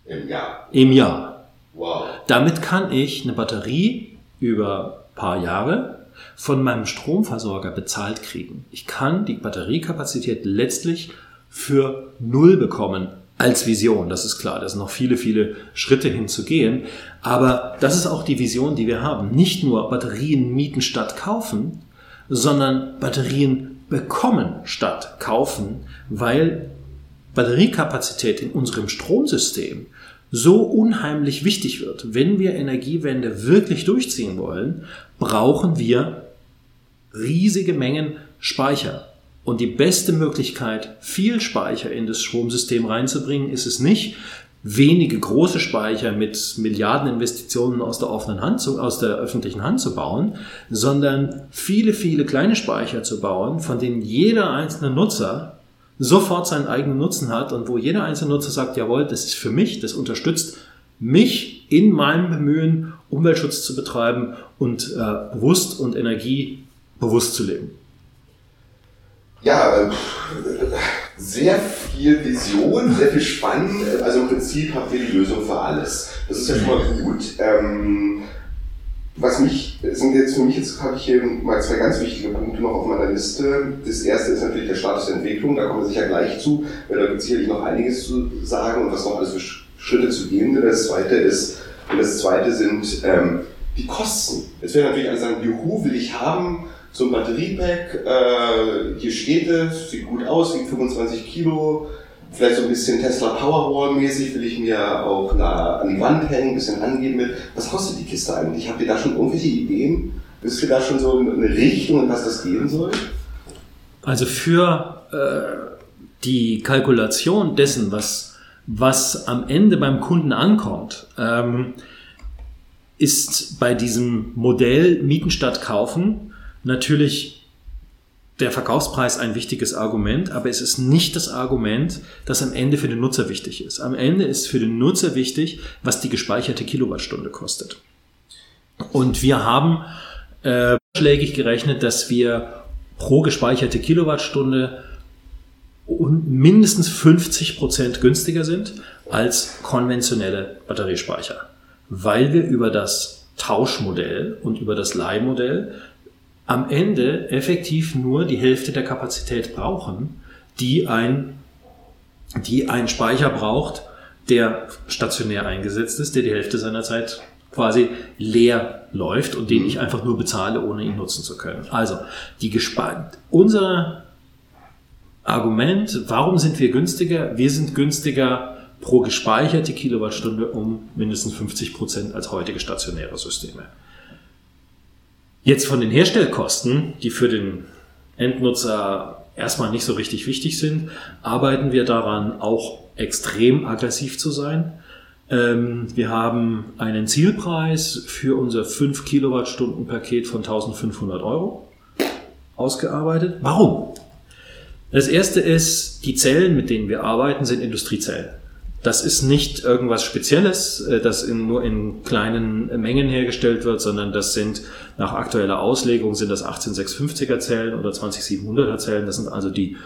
Im Jahr. Im Jahr. Wow. Damit kann ich eine Batterie über paar Jahre von meinem Stromversorger bezahlt kriegen. Ich kann die Batteriekapazität letztlich für null bekommen als Vision. Das ist klar, da sind noch viele, viele Schritte hinzugehen. Aber das ist auch die Vision, die wir haben. Nicht nur Batterien mieten statt kaufen, sondern Batterien bekommen statt kaufen, weil Batteriekapazität in unserem Stromsystem so unheimlich wichtig wird. Wenn wir Energiewende wirklich durchziehen wollen, brauchen wir riesige Mengen Speicher. Und die beste Möglichkeit, viel Speicher in das Stromsystem reinzubringen, ist es nicht, wenige große Speicher mit Milliardeninvestitionen aus der offenen Hand zu, aus der öffentlichen Hand zu bauen, sondern viele, viele kleine Speicher zu bauen, von denen jeder einzelne Nutzer sofort seinen eigenen Nutzen hat und wo jeder einzelne Nutzer sagt, jawohl, das ist für mich, das unterstützt mich in meinem Bemühen, Umweltschutz zu betreiben und äh, bewusst und energiebewusst zu leben. Ja, äh, sehr viel Vision, sehr viel Spannend. Also im Prinzip habt ihr die Lösung für alles. Das ist ja schon mal gut. Ähm, was mich, sind jetzt für mich jetzt habe ich hier mal zwei ganz wichtige Punkte noch auf meiner Liste. Das erste ist natürlich der Status der Entwicklung, da kommen wir sicher gleich zu, weil da gibt es sicherlich noch einiges zu sagen und was noch alles für Schritte zu gehen sind. Das zweite ist, und das zweite sind ähm, die Kosten. Jetzt werden natürlich alle sagen, juhu, will ich haben, so ein Batteriepack, äh, hier steht es, sieht gut aus, wiegt 25 Kilo, vielleicht so ein bisschen Tesla Powerwall mäßig, will ich mir auch nah an die Wand hängen, ein bisschen angeben mit. Was kostet die Kiste eigentlich? Habt ihr da schon irgendwelche Ideen? Wisst ihr da schon so eine Richtung, in was das gehen soll? Also für äh, die Kalkulation dessen, was, was am Ende beim Kunden ankommt, ähm, ist bei diesem Modell Mieten statt Kaufen natürlich der Verkaufspreis ein wichtiges Argument, aber es ist nicht das Argument, das am Ende für den Nutzer wichtig ist. Am Ende ist für den Nutzer wichtig, was die gespeicherte Kilowattstunde kostet. Und wir haben äh, schlägig gerechnet, dass wir pro gespeicherte Kilowattstunde mindestens 50 Prozent günstiger sind als konventionelle Batteriespeicher, weil wir über das Tauschmodell und über das Leihmodell am Ende effektiv nur die Hälfte der Kapazität brauchen, die ein, die ein Speicher braucht, der stationär eingesetzt ist, der die Hälfte seiner Zeit quasi leer läuft und den ich einfach nur bezahle, ohne ihn nutzen zu können. Also, die gespannt. Unser Argument, warum sind wir günstiger? Wir sind günstiger pro gespeicherte Kilowattstunde um mindestens 50 Prozent als heutige stationäre Systeme. Jetzt von den Herstellkosten, die für den Endnutzer erstmal nicht so richtig wichtig sind, arbeiten wir daran, auch extrem aggressiv zu sein. Ähm, wir haben einen Zielpreis für unser 5 Kilowattstunden Paket von 1500 Euro ausgearbeitet. Warum? Das erste ist, die Zellen, mit denen wir arbeiten, sind Industriezellen. Das ist nicht irgendwas Spezielles, äh, das in, nur in kleinen Mengen hergestellt wird, sondern das sind nach aktueller Auslegung sind das 18650er Zellen oder 20700er Zellen. Das sind also die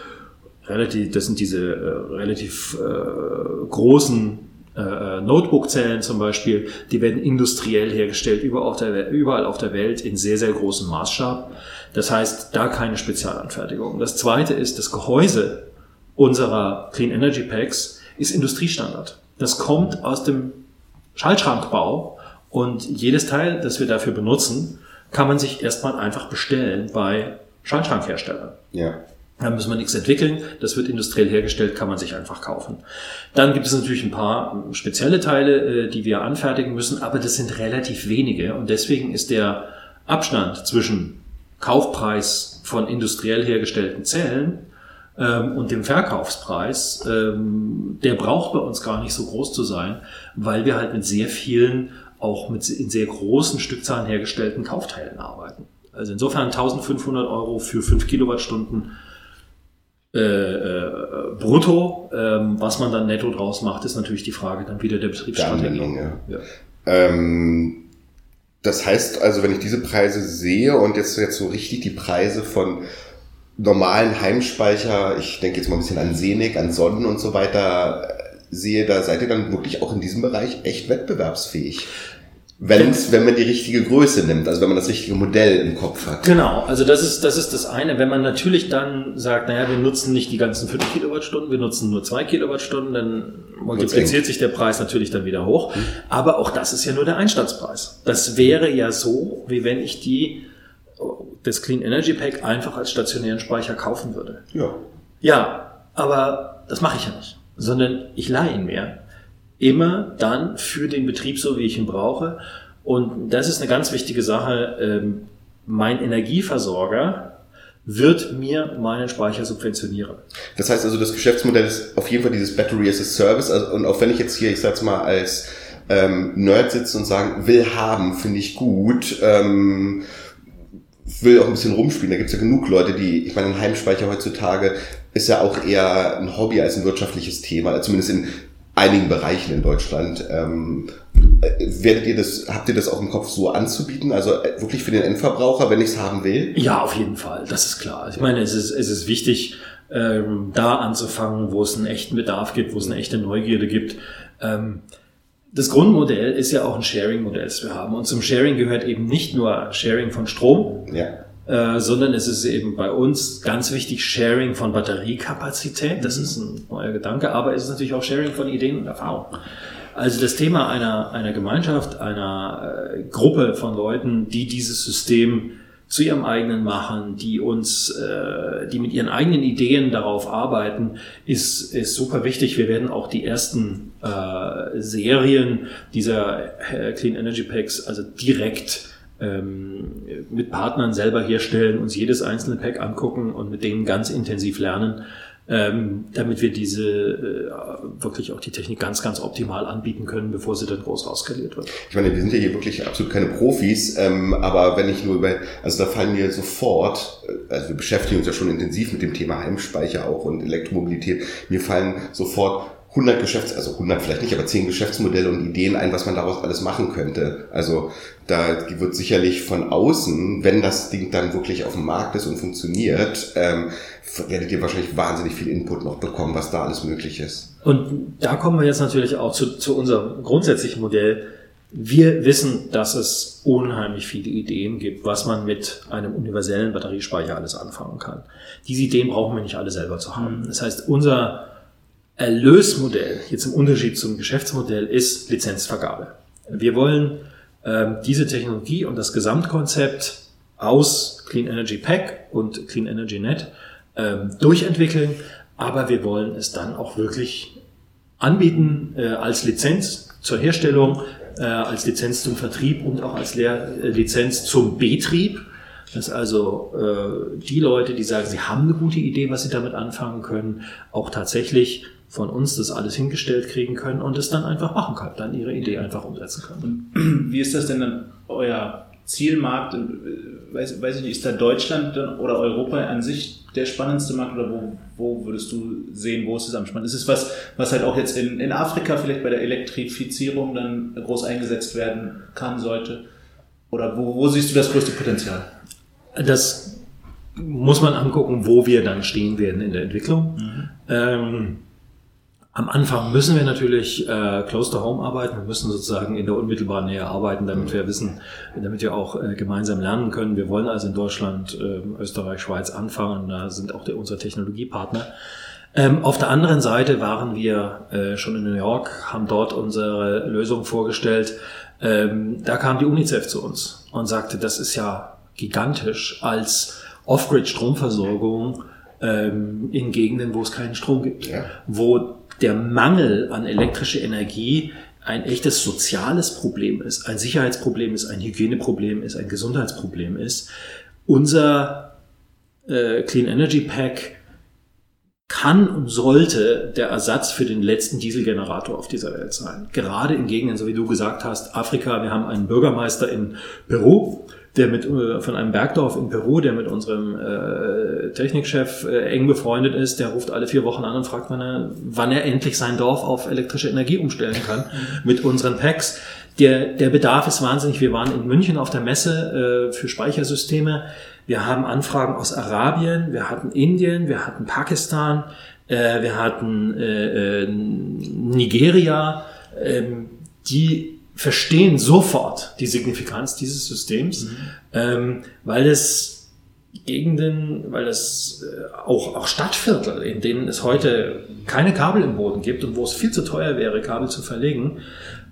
relativ, das sind diese äh, relativ äh, großen äh, Notebook-Zellen zum Beispiel. Die werden industriell hergestellt überall auf, der, überall auf der Welt in sehr sehr großem Maßstab. Das heißt, da keine Spezialanfertigung. Das zweite ist das Gehäuse unserer Clean Energy Packs ist Industriestandard. Das kommt aus dem Schaltschrankbau und jedes Teil, das wir dafür benutzen, kann man sich erstmal einfach bestellen bei Schaltschrankherstellern. Ja. Da müssen wir nichts entwickeln. Das wird industriell hergestellt, kann man sich einfach kaufen. Dann gibt es natürlich ein paar spezielle Teile, äh, die wir anfertigen müssen, aber das sind relativ wenige. Und deswegen ist der Abstand zwischen Kaufpreis von industriell hergestellten Zellen ähm, und dem Verkaufspreis, ähm, der braucht bei uns gar nicht so groß zu sein, weil wir halt mit sehr vielen, auch mit in sehr großen Stückzahlen hergestellten Kaufteilen arbeiten. Also insofern 1500 Euro für 5 Kilowattstunden äh, äh, brutto. Ähm, was man dann netto draus macht, ist natürlich die Frage dann wieder der Betriebsstrategie. Der ja. Ja. Ähm, das heißt also, wenn ich diese Preise sehe und jetzt, jetzt so richtig die Preise von normalen Heimspeicher, ich denke jetzt mal ein bisschen an Senik, an Sonnen und so weiter, äh, sehe, da seid ihr dann wirklich auch in diesem Bereich echt wettbewerbsfähig. Wenn's, wenn man die richtige Größe nimmt, also wenn man das richtige Modell im Kopf hat. Genau, also das ist, das ist das eine. Wenn man natürlich dann sagt, naja, wir nutzen nicht die ganzen 5 Kilowattstunden, wir nutzen nur 2 Kilowattstunden, dann multipliziert sich der Preis natürlich dann wieder hoch. Mhm. Aber auch das ist ja nur der Einstandspreis. Das wäre ja so, wie wenn ich die, das Clean Energy Pack einfach als stationären Speicher kaufen würde. Ja. Ja, aber das mache ich ja nicht, sondern ich leihe ihn mir immer dann für den Betrieb so, wie ich ihn brauche. Und das ist eine ganz wichtige Sache. Ähm, mein Energieversorger wird mir meinen Speicher subventionieren. Das heißt also, das Geschäftsmodell ist auf jeden Fall dieses Battery as a Service. Also, und auch wenn ich jetzt hier, ich sag's mal, als ähm, Nerd sitze und sagen, will haben, finde ich gut, ähm, will auch ein bisschen rumspielen. Da gibt's ja genug Leute, die, ich meine, ein Heimspeicher heutzutage ist ja auch eher ein Hobby als ein wirtschaftliches Thema, zumindest in einigen Bereichen in Deutschland. Ähm, werdet ihr das, habt ihr das auch im Kopf so anzubieten? Also äh, wirklich für den Endverbraucher, wenn ich es haben will? Ja, auf jeden Fall, das ist klar. Ich meine, es ist, es ist wichtig, ähm, da anzufangen, wo es einen echten Bedarf gibt, wo es eine echte Neugierde gibt. Ähm, das Grundmodell ist ja auch ein Sharing-Modell, das wir haben. Und zum Sharing gehört eben nicht nur Sharing von Strom, ja. Äh, sondern es ist eben bei uns ganz wichtig Sharing von Batteriekapazität. Das ist ein neuer Gedanke, aber es ist natürlich auch Sharing von Ideen und Erfahrungen. Also das Thema einer, einer Gemeinschaft, einer äh, Gruppe von Leuten, die dieses System zu ihrem eigenen machen, die uns, äh, die mit ihren eigenen Ideen darauf arbeiten, ist, ist super wichtig. Wir werden auch die ersten äh, Serien dieser äh, Clean Energy Packs also direkt ähm, mit Partnern selber herstellen, uns jedes einzelne Pack angucken und mit denen ganz intensiv lernen, ähm, damit wir diese äh, wirklich auch die Technik ganz, ganz optimal anbieten können, bevor sie dann groß rauskaliert wird. Ich meine, wir sind ja hier wirklich absolut keine Profis, ähm, aber wenn ich nur über, also da fallen mir sofort, äh, also wir beschäftigen uns ja schon intensiv mit dem Thema Heimspeicher auch und Elektromobilität, mir fallen sofort 100 Geschäfts-, also 100 vielleicht nicht, aber 10 Geschäftsmodelle und Ideen ein, was man daraus alles machen könnte. Also da wird sicherlich von außen, wenn das Ding dann wirklich auf dem Markt ist und funktioniert, ähm, werdet ihr wahrscheinlich wahnsinnig viel Input noch bekommen, was da alles möglich ist. Und da kommen wir jetzt natürlich auch zu, zu unserem grundsätzlichen Modell. Wir wissen, dass es unheimlich viele Ideen gibt, was man mit einem universellen Batteriespeicher alles anfangen kann. Diese Ideen brauchen wir nicht alle selber zu haben. Mhm. Das heißt, unser Erlösmodell, jetzt im Unterschied zum Geschäftsmodell, ist Lizenzvergabe. Wir wollen ähm, diese Technologie und das Gesamtkonzept aus Clean Energy Pack und Clean Energy Net ähm, durchentwickeln, aber wir wollen es dann auch wirklich anbieten äh, als Lizenz zur Herstellung, äh, als Lizenz zum Vertrieb und auch als Lehr äh, Lizenz zum Betrieb. Dass also äh, die Leute, die sagen, sie haben eine gute Idee, was sie damit anfangen können, auch tatsächlich von uns das alles hingestellt kriegen können und es dann einfach machen können, dann ihre Idee einfach umsetzen können. Und wie ist das denn dann euer Zielmarkt? Weiß, weiß ich nicht, ist da Deutschland oder Europa an sich der spannendste Markt oder wo, wo würdest du sehen, wo ist es am spannendsten? Ist es was, was halt auch jetzt in, in Afrika vielleicht bei der Elektrifizierung dann groß eingesetzt werden kann, sollte? Oder wo, wo siehst du das größte Potenzial? Das muss man angucken, wo wir dann stehen werden in der Entwicklung. Mhm. Ähm, am Anfang müssen wir natürlich äh, close to home arbeiten. Wir müssen sozusagen in der unmittelbaren Nähe arbeiten, damit wir wissen, damit wir auch äh, gemeinsam lernen können. Wir wollen also in Deutschland, äh, Österreich, Schweiz anfangen. Da sind auch der, unsere Technologiepartner. Ähm, auf der anderen Seite waren wir äh, schon in New York, haben dort unsere Lösung vorgestellt. Ähm, da kam die UNICEF zu uns und sagte, das ist ja gigantisch als Off-Grid-Stromversorgung ähm, in Gegenden, wo es keinen Strom gibt, Ja. wo der Mangel an elektrischer Energie ein echtes soziales Problem ist, ein Sicherheitsproblem ist, ein Hygieneproblem ist, ein Gesundheitsproblem ist. Unser äh, Clean Energy Pack kann und sollte der Ersatz für den letzten Dieselgenerator auf dieser Welt sein. Gerade in Gegenden, so wie du gesagt hast, Afrika, wir haben einen Bürgermeister in Peru, der mit äh, von einem Bergdorf in Peru, der mit unserem äh, Technikchef äh, eng befreundet ist, der ruft alle vier Wochen an und fragt, wann er, wann er endlich sein Dorf auf elektrische Energie umstellen kann mit unseren Packs. Der, der Bedarf ist wahnsinnig. Wir waren in München auf der Messe äh, für Speichersysteme. Wir haben Anfragen aus Arabien, wir hatten Indien, wir hatten Pakistan, äh, wir hatten äh, äh, Nigeria. Ähm, die verstehen sofort die Signifikanz dieses Systems, ähm, weil es Gegenden, weil es äh, auch, auch Stadtviertel, in denen es heute keine Kabel im Boden gibt und wo es viel zu teuer wäre, Kabel zu verlegen,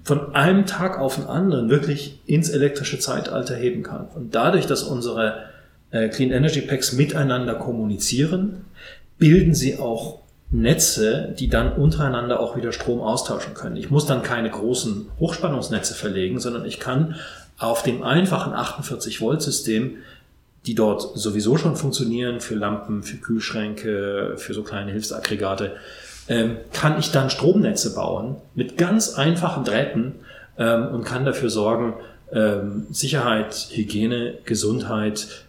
von einem Tag auf den anderen wirklich ins elektrische Zeitalter heben kann. Und dadurch, dass unsere äh, Clean Energy Packs miteinander kommunizieren, bilden sie auch Netze, die dann untereinander auch wieder Strom austauschen können. Ich muss dann keine großen Hochspannungsnetze verlegen, sondern ich kann auf dem einfachen 48 Volt System, die dort sowieso schon funktionieren für Lampen, für Kühlschränke, für so kleine Hilfsaggregate, ähm, kann ich dann Stromnetze bauen mit ganz einfachen Drähten ähm, und kann dafür sorgen, ähm, Sicherheit, Hygiene, Gesundheit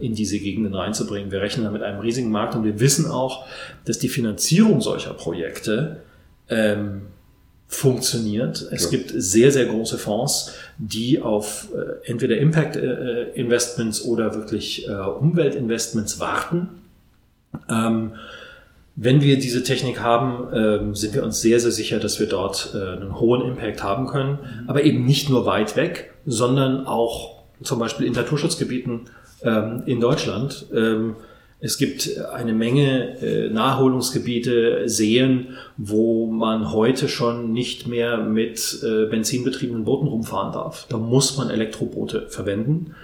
in diese Gegenden reinzubringen. Wir rechnen da mit einem riesigen Markt und wir wissen auch, dass die Finanzierung solcher Projekte ähm, funktioniert. Es Ja. gibt sehr, sehr große Fonds, die auf äh, entweder Impact-Investments oder wirklich äh, Umweltinvestments warten. Ähm, wenn wir diese Technik haben, ähm, sind wir uns sehr, sehr sicher, dass wir dort äh, einen hohen Impact haben können. Aber eben nicht nur weit weg, sondern auch zum Beispiel in Naturschutzgebieten ähm, in Deutschland. Ähm, es gibt eine Menge äh, Naherholungsgebiete, Seen, wo man heute schon nicht mehr mit äh, benzinbetriebenen Booten rumfahren darf. Da muss man Elektroboote verwenden.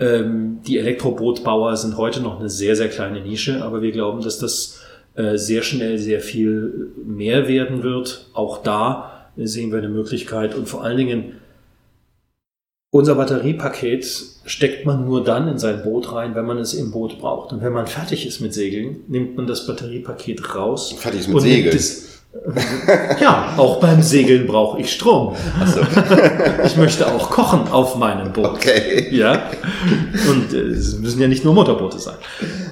Ähm, die Elektrobootbauer sind heute noch eine sehr, sehr kleine Nische, aber wir glauben, dass das äh, sehr schnell sehr viel mehr werden wird. Auch da sehen wir eine Möglichkeit und vor allen Dingen unser Batteriepaket steckt man nur dann in sein Boot rein, wenn man es im Boot braucht. Und wenn man fertig ist mit Segeln, nimmt man das Batteriepaket raus. Fertig ist mit Segeln. Es, ja, auch beim Segeln brauche ich Strom. Ich möchte auch kochen auf meinem Boot. Okay. Ja. Und äh, es müssen ja nicht nur Motorboote sein.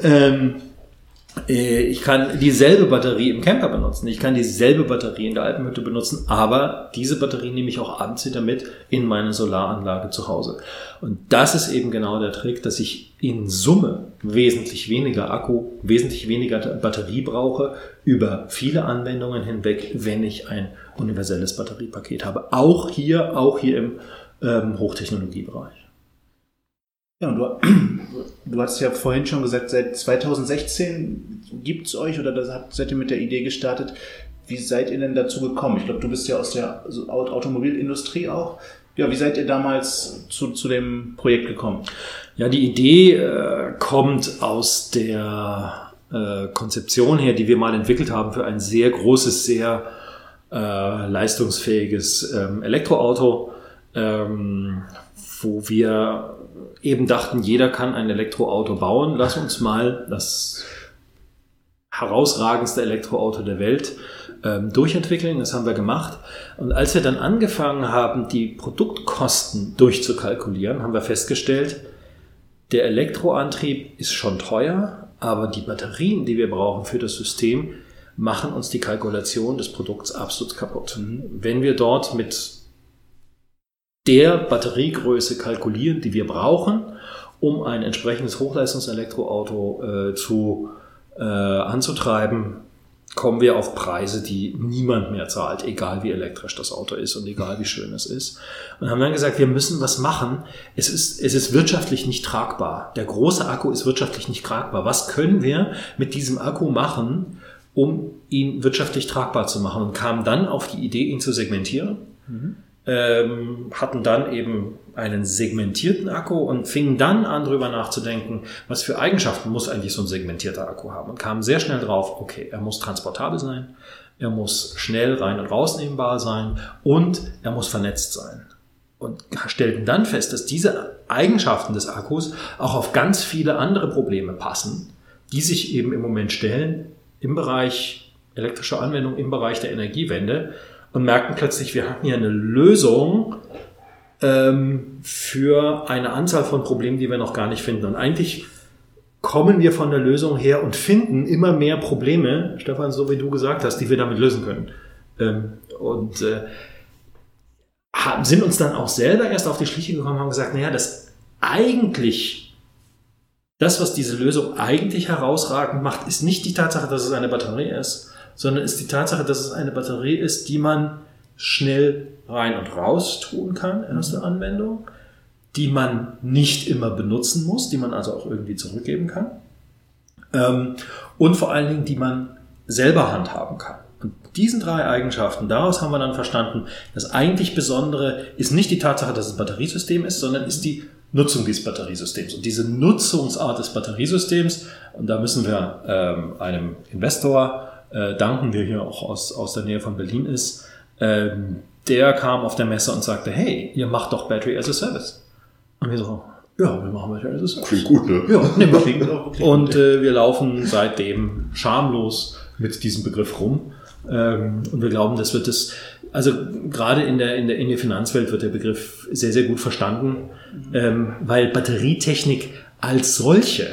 Ähm, äh, ich kann dieselbe Batterie im Camper benutzen. Ich kann dieselbe Batterie in der Alpenhütte benutzen, aber diese Batterie nehme ich auch abends wieder mit in meine Solaranlage zu Hause. Und das ist eben genau der Trick, dass ich in Summe wesentlich weniger Akku, wesentlich weniger Batterie brauche über viele Anwendungen hinweg, wenn ich ein universelles Batteriepaket habe. Auch hier, auch hier im ähm, Hochtechnologiebereich. Ja, und du, du hast ja vorhin schon gesagt, seit 2016 gibt's euch oder das habt, seid ihr mit der Idee gestartet. Wie seid ihr denn dazu gekommen? Ich glaube, du bist ja aus der Automobilindustrie auch. Ja, wie seid ihr damals zu, zu dem Projekt gekommen? Ja, die Idee äh, kommt aus der äh, Konzeption her, die wir mal entwickelt haben für ein sehr großes, sehr äh, leistungsfähiges ähm, Elektroauto, ähm, wo wir eben dachten, jeder kann ein Elektroauto bauen. Lass uns mal das herausragendste Elektroauto der Welt ähm, durchentwickeln. Das haben wir gemacht. Und als wir dann angefangen haben, die Produktkosten durchzukalkulieren, haben wir festgestellt, der Elektroantrieb ist schon teuer, aber die Batterien, die wir brauchen für das System, machen uns die Kalkulation des Produkts absolut kaputt. Wenn wir dort mit der Batteriegröße kalkulieren, die wir brauchen, um ein entsprechendes Hochleistungselektroauto äh, zu äh, anzutreiben, kommen wir auf Preise, die niemand mehr zahlt, egal wie elektrisch das Auto ist und egal wie schön es ist. Und haben dann gesagt, wir müssen was machen. Es ist, es ist wirtschaftlich nicht tragbar. Der große Akku ist wirtschaftlich nicht tragbar. Was können wir mit diesem Akku machen, um ihn wirtschaftlich tragbar zu machen? Und kamen dann auf die Idee, ihn zu segmentieren. Ähm, hatten dann eben einen segmentierten Akku und fingen dann an, darüber nachzudenken, was für Eigenschaften muss eigentlich so ein segmentierter Akku haben und kamen sehr schnell drauf, okay, er muss transportabel sein, er muss schnell rein und rausnehmbar sein und er muss vernetzt sein. Und stellten dann fest, dass diese Eigenschaften des Akkus auch auf ganz viele andere Probleme passen, die sich eben im Moment stellen im Bereich elektrischer Anwendung, im Bereich der Energiewende und merkten plötzlich, wir haben hier eine Lösung ähm, für eine Anzahl von Problemen, die wir noch gar nicht finden. Und eigentlich kommen wir von der Lösung her und finden immer mehr Probleme, Stefan, so wie du gesagt hast, die wir damit lösen können. Ähm, und äh, haben, sind uns dann auch selber erst auf die Schliche gekommen, haben gesagt, naja, das eigentlich, das, was diese Lösung eigentlich herausragend macht, ist nicht die Tatsache, dass es eine Batterie ist, sondern ist die Tatsache, dass es eine Batterie ist, die man schnell rein und raus tun kann, erste Anwendung, die man nicht immer benutzen muss, die man also auch irgendwie zurückgeben kann. Ähm, und vor allen Dingen, die man selber handhaben kann. Und diesen drei Eigenschaften, daraus haben wir dann verstanden, das eigentlich Besondere ist nicht die Tatsache, dass es ein Batteriesystem ist, sondern ist die Nutzung dieses Batteriesystems. Und diese Nutzungsart des Batteriesystems, und da müssen wir ähm, einem Investor äh, danken, der hier auch aus, aus der Nähe von Berlin ist, ähm, der kam auf der Messe und sagte, hey, ihr macht doch Battery as a Service. Und wir so, ja, wir machen Battery as a Service. Klingt gut, ne? Ja, nee, wir klingt Und äh, wir laufen seitdem schamlos mit diesem Begriff rum. Ähm, und wir glauben, das wird es, also gerade in der, in der, in der Finanzwelt wird der Begriff sehr, sehr gut verstanden, ähm, weil Batterietechnik als solche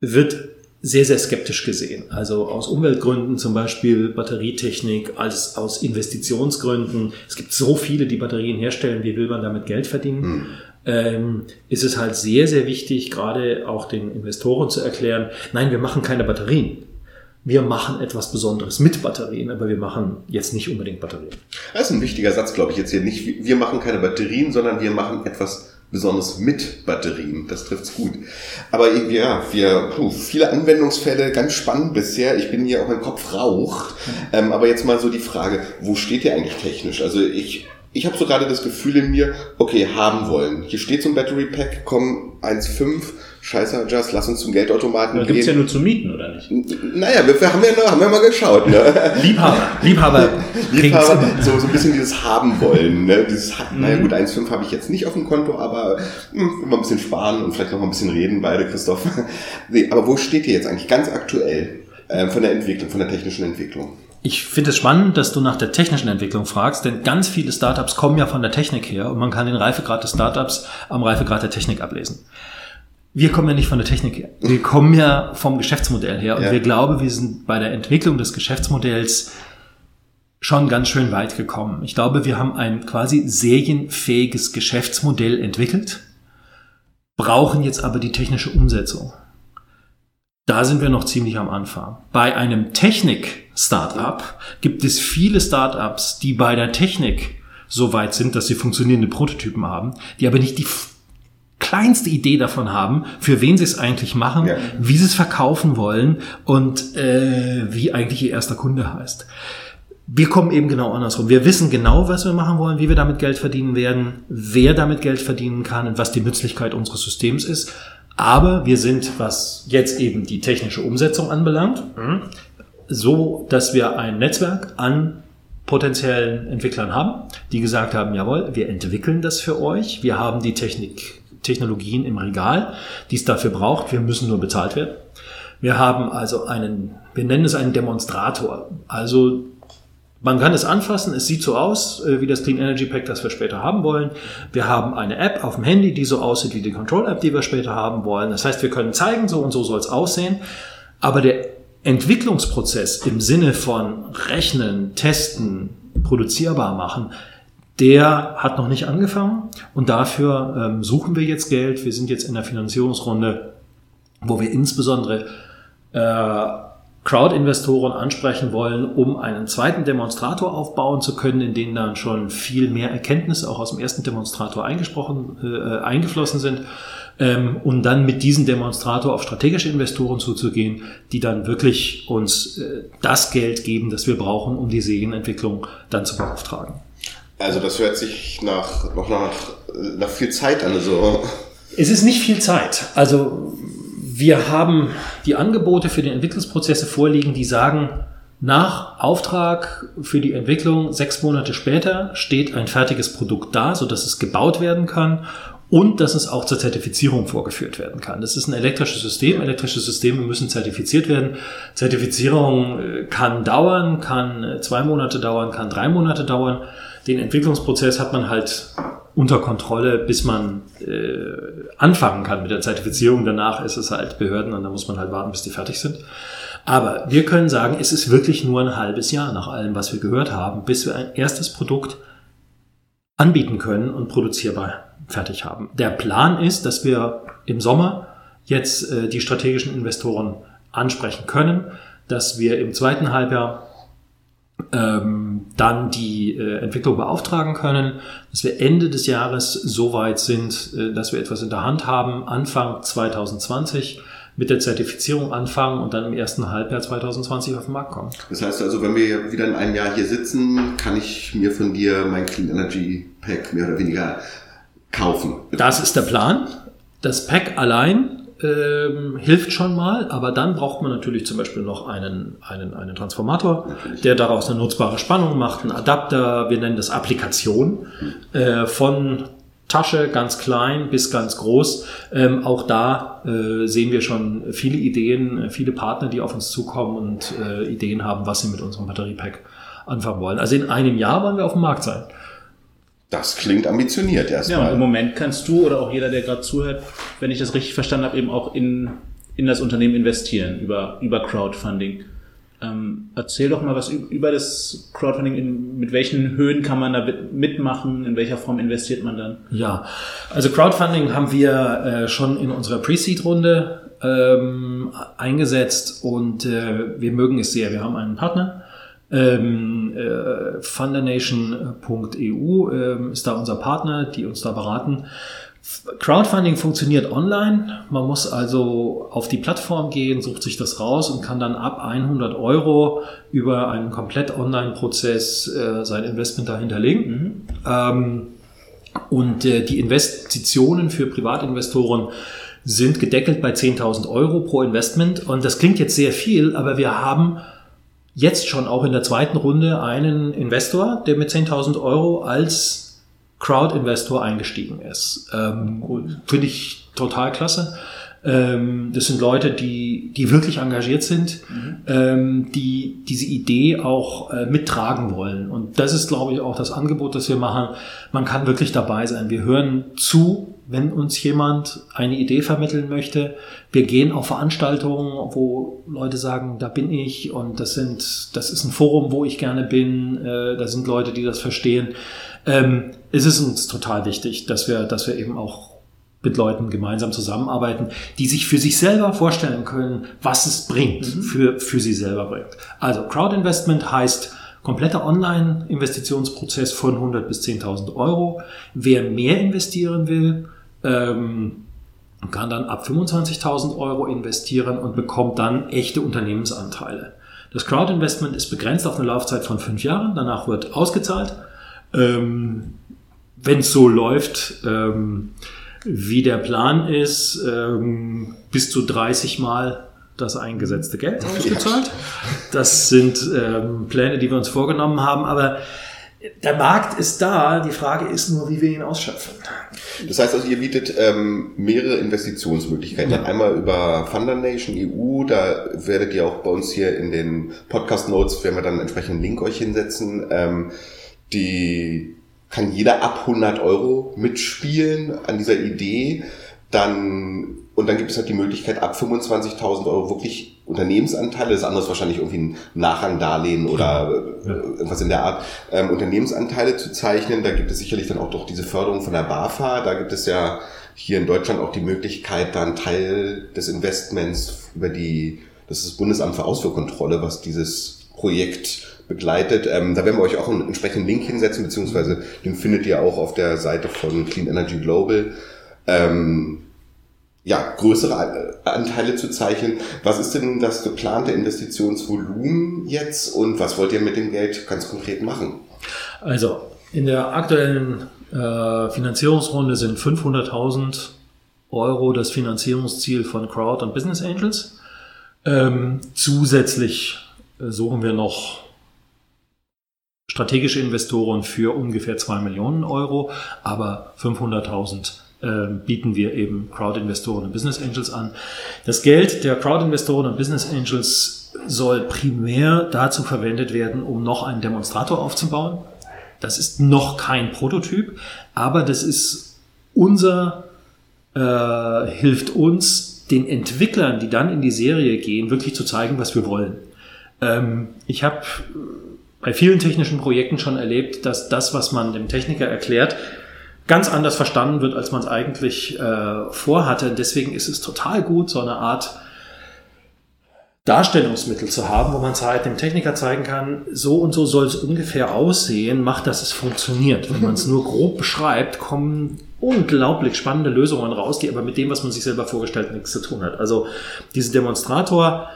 wird sehr, sehr skeptisch gesehen. Also aus Umweltgründen zum Beispiel Batterietechnik, als aus Investitionsgründen. Es gibt so viele, die Batterien herstellen. Wie will man damit Geld verdienen? Mhm. Ähm, ist es halt sehr, sehr wichtig, gerade auch den Investoren zu erklären, nein, wir machen keine Batterien. Wir machen etwas Besonderes mit Batterien, aber wir machen jetzt nicht unbedingt Batterien. Das ist ein wichtiger Satz, glaube ich, jetzt hier. Nicht, wir machen keine Batterien, sondern wir machen etwas besonders mit Batterien. Das trifft's gut. Aber ja, wir, puh, viele Anwendungsfälle, ganz spannend bisher. Ich bin hier auch mein Kopf raucht. Ähm, aber jetzt mal so die Frage, wo steht ihr eigentlich technisch? Also ich, ich habe so gerade das Gefühl in mir, okay, haben wollen. Hier steht so ein Battery Pack, komm 1,5 Scheiße, Just, lass uns zum Geldautomaten da gehen. Gibt's ja nur zu mieten, oder nicht? Naja, wir, haben ja noch, haben ja mal geschaut. Ne? Liebhaber, Liebhaber. Liebhaber, so, so ein bisschen dieses haben wollen. Ne? Dieses, mhm. naja gut, 1,5 habe ich jetzt nicht auf dem Konto, aber hm, immer ein bisschen sparen und vielleicht noch mal ein bisschen reden, beide, Christoph. nee, aber wo steht ihr jetzt eigentlich ganz aktuell äh, von der Entwicklung, von der technischen Entwicklung? Ich finde es spannend, dass du nach der technischen Entwicklung fragst, denn ganz viele Startups kommen ja von der Technik her und man kann den Reifegrad des Startups am Reifegrad der Technik ablesen wir kommen ja nicht von der Technik her. Wir kommen ja vom Geschäftsmodell her. Und ja. wir glauben, wir sind bei der Entwicklung des Geschäftsmodells schon ganz schön weit gekommen. Ich glaube, wir haben ein quasi serienfähiges Geschäftsmodell entwickelt, brauchen jetzt aber die technische Umsetzung. Da sind wir noch ziemlich am Anfang. Bei einem Technik-Startup gibt es viele Startups, die bei der Technik so weit sind, dass sie funktionierende Prototypen haben, die aber nicht die kleinste Idee davon haben, für wen sie es eigentlich machen, ja. wie sie es verkaufen wollen und äh, wie eigentlich ihr erster Kunde heißt. Wir kommen eben genau andersrum. Wir wissen genau, was wir machen wollen, wie wir damit Geld verdienen werden, wer damit Geld verdienen kann und was die Nützlichkeit unseres Systems ist. Aber wir sind, was jetzt eben die technische Umsetzung anbelangt, so, dass wir ein Netzwerk an potenziellen Entwicklern haben, die gesagt haben, jawohl, wir entwickeln das für euch, wir haben die Technik Technologien im Regal, die es dafür braucht. Wir müssen nur bezahlt werden. Wir haben also einen, wir nennen es einen Demonstrator. Also man kann es anfassen, es sieht so aus äh, wie das Clean Energy Pack, das wir später haben wollen. Wir haben eine App auf dem Handy, die so aussieht wie die Control App, die wir später haben wollen. Das heißt, wir können zeigen, so und so soll es aussehen. Aber der Entwicklungsprozess im Sinne von Rechnen, Testen, produzierbar machen, der hat noch nicht angefangen und dafür ähm, suchen wir jetzt Geld. Wir sind jetzt in der Finanzierungsrunde, wo wir insbesondere äh, Crowd-Investoren ansprechen wollen, um einen zweiten Demonstrator aufbauen zu können, in den dann schon viel mehr Erkenntnisse auch aus dem ersten Demonstrator eingesprochen, äh, eingeflossen sind, ähm, um dann mit diesem Demonstrator auf strategische Investoren zuzugehen, die dann wirklich uns äh, das Geld geben, das wir brauchen, um die Serienentwicklung dann zu beauftragen. Also das hört sich nach, noch nach, nach viel Zeit an. Also. Es ist nicht viel Zeit. Also wir haben die Angebote für die Entwicklungsprozesse vorliegen, die sagen, nach Auftrag für die Entwicklung sechs Monate später steht ein fertiges Produkt da, so dass es gebaut werden kann und dass es auch zur Zertifizierung vorgeführt werden kann. Das ist ein elektrisches System. Elektrische Systeme müssen zertifiziert werden. Zertifizierung äh, kann dauern, kann äh, zwei Monate dauern, kann drei Monate dauern. Den Entwicklungsprozess hat man halt unter Kontrolle, bis man äh, anfangen kann mit der Zertifizierung. Danach ist es halt Behörden und da muss man halt warten, bis die fertig sind. Aber wir können sagen, es ist wirklich nur ein halbes Jahr nach allem, was wir gehört haben, bis wir ein erstes Produkt anbieten können und produzierbar fertig haben. Der Plan ist, dass wir im Sommer jetzt äh, die strategischen Investoren ansprechen können, dass wir im zweiten Halbjahr ähm, dann die äh, Entwicklung beauftragen können, dass wir Ende des Jahres so weit sind, äh, dass wir etwas in der Hand haben, Anfang 2020 mit der Zertifizierung anfangen und dann im ersten Halbjahr 2020 auf den Markt kommen. Das heißt also, wenn wir wieder in einem Jahr hier sitzen, kann ich mir von dir mein Clean Energy Pack mehr oder weniger kaufen. Das ist der Plan. Das Pack allein ähm, hilft schon mal, aber dann braucht man natürlich zum Beispiel noch einen, einen, einen Transformator, natürlich. der daraus eine nutzbare Spannung macht, einen Adapter, wir nennen das Applikation, äh, von Tasche ganz klein bis ganz groß. Ähm, auch da äh, sehen wir schon viele Ideen, viele Partner, die auf uns zukommen und äh, Ideen haben, was sie mit unserem Batteriepack anfangen wollen. Also in einem Jahr wollen wir auf dem Markt sein. Das klingt ambitioniert erstmal. Ja, im Moment kannst du oder auch jeder, der gerade zuhört, wenn ich das richtig verstanden habe, eben auch in, in das Unternehmen investieren über, über Crowdfunding. Ähm, erzähl doch mal was über das Crowdfunding. In, mit welchen Höhen kann man da mitmachen? In welcher Form investiert man dann? Ja, also Crowdfunding haben wir äh, schon in unserer Pre-Seed-Runde ähm, eingesetzt und äh, wir mögen es sehr. Wir haben einen Partner, ähm, äh, Fundernation.eu äh, ist da unser Partner, die uns da beraten. Crowdfunding funktioniert online. Man muss also auf die Plattform gehen, sucht sich das raus und kann dann ab 100 Euro über einen komplett Online-Prozess äh, sein Investment dahinterlegen. Mhm. Ähm, und äh, die Investitionen für Privatinvestoren sind gedeckelt bei 10.000 Euro pro Investment. Und das klingt jetzt sehr viel, aber wir haben jetzt schon auch in der zweiten Runde einen Investor, der mit 10.000 Euro als Crowd-Investor eingestiegen ist. Ähm, Finde ich total klasse. Ähm, das sind Leute, die, die wirklich engagiert sind, mhm. ähm, die diese Idee auch äh, mittragen wollen. Und das ist, glaube ich, auch das Angebot, das wir machen. Man kann wirklich dabei sein. Wir hören zu, wenn uns jemand eine Idee vermitteln möchte. Wir gehen auf Veranstaltungen, wo Leute sagen, da bin ich und das sind, das ist ein Forum, wo ich gerne bin. Äh, da sind Leute, die das verstehen. Ähm, es ist uns total wichtig, dass wir, dass wir eben auch mit Leuten gemeinsam zusammenarbeiten, die sich für sich selber vorstellen können, was es bringt, mhm. für, für sie selber bringt. Also Crowd Investment heißt kompletter Online-Investitionsprozess von 100 bis 10.000 Euro. Wer mehr investieren will, ähm, kann dann ab 25.000 Euro investieren und bekommt dann echte Unternehmensanteile. Das Crowd Investment ist begrenzt auf eine Laufzeit von fünf Jahren. Danach wird ausgezahlt. Ähm, Wenn es so läuft, ähm, wie der Plan ist, ähm, bis zu 30 Mal das eingesetzte Geld ausgezahlt. Das sind ähm, Pläne, die wir uns vorgenommen haben, aber der Markt ist da. Die Frage ist nur, wie wir ihn ausschöpfen. Das heißt also, ihr bietet ähm, mehrere Investitionsmöglichkeiten. Ja. Einmal über Funder Nation EU, da werdet ihr auch bei uns hier in den Podcast Notes, werden wir dann einen entsprechenden Link euch hinsetzen. Ähm, die kann jeder ab 100 Euro mitspielen an dieser Idee. Dann, und dann gibt es halt die Möglichkeit, ab 25.000 Euro wirklich Unternehmensanteile, das andere ist wahrscheinlich irgendwie ein Nachrangdarlehen oder ja. irgendwas in der Art, ähm, Unternehmensanteile zu zeichnen. Da gibt es sicherlich dann auch doch diese Förderung von der BAFA. Da gibt es ja hier in Deutschland auch die Möglichkeit, dann Teil des Investments über die, das ist das Bundesamt für Ausfuhrkontrolle, was dieses Projekt begleitet. Ähm, da werden wir euch auch einen entsprechenden Link hinsetzen, beziehungsweise den findet ihr auch auf der Seite von Clean Energy Global. Ähm, ja, größere Anteile zu zeichnen. Was ist denn das geplante Investitionsvolumen jetzt und was wollt ihr mit dem Geld ganz konkret machen? Also, In der aktuellen äh, Finanzierungsrunde sind 500.000 Euro das Finanzierungsziel von Crowd und Business Angels. Ähm, zusätzlich äh, suchen wir noch strategische Investoren für ungefähr 2 Millionen Euro, aber 500.000 äh, bieten wir eben Crowd-Investoren und Business Angels an. Das Geld der Crowd-Investoren und Business Angels soll primär dazu verwendet werden, um noch einen Demonstrator aufzubauen. Das ist noch kein Prototyp, aber das ist unser, äh, hilft uns, den Entwicklern, die dann in die Serie gehen, wirklich zu zeigen, was wir wollen. Ähm, ich habe bei vielen technischen Projekten schon erlebt, dass das, was man dem Techniker erklärt, ganz anders verstanden wird, als man es eigentlich äh, vorhatte. Deswegen ist es total gut, so eine Art Darstellungsmittel zu haben, wo man halt dem Techniker zeigen kann, so und so soll es ungefähr aussehen, macht, dass es funktioniert. Wenn man es nur grob beschreibt, kommen unglaublich spannende Lösungen raus, die aber mit dem, was man sich selber vorgestellt nichts zu tun hat. Also dieser Demonstrator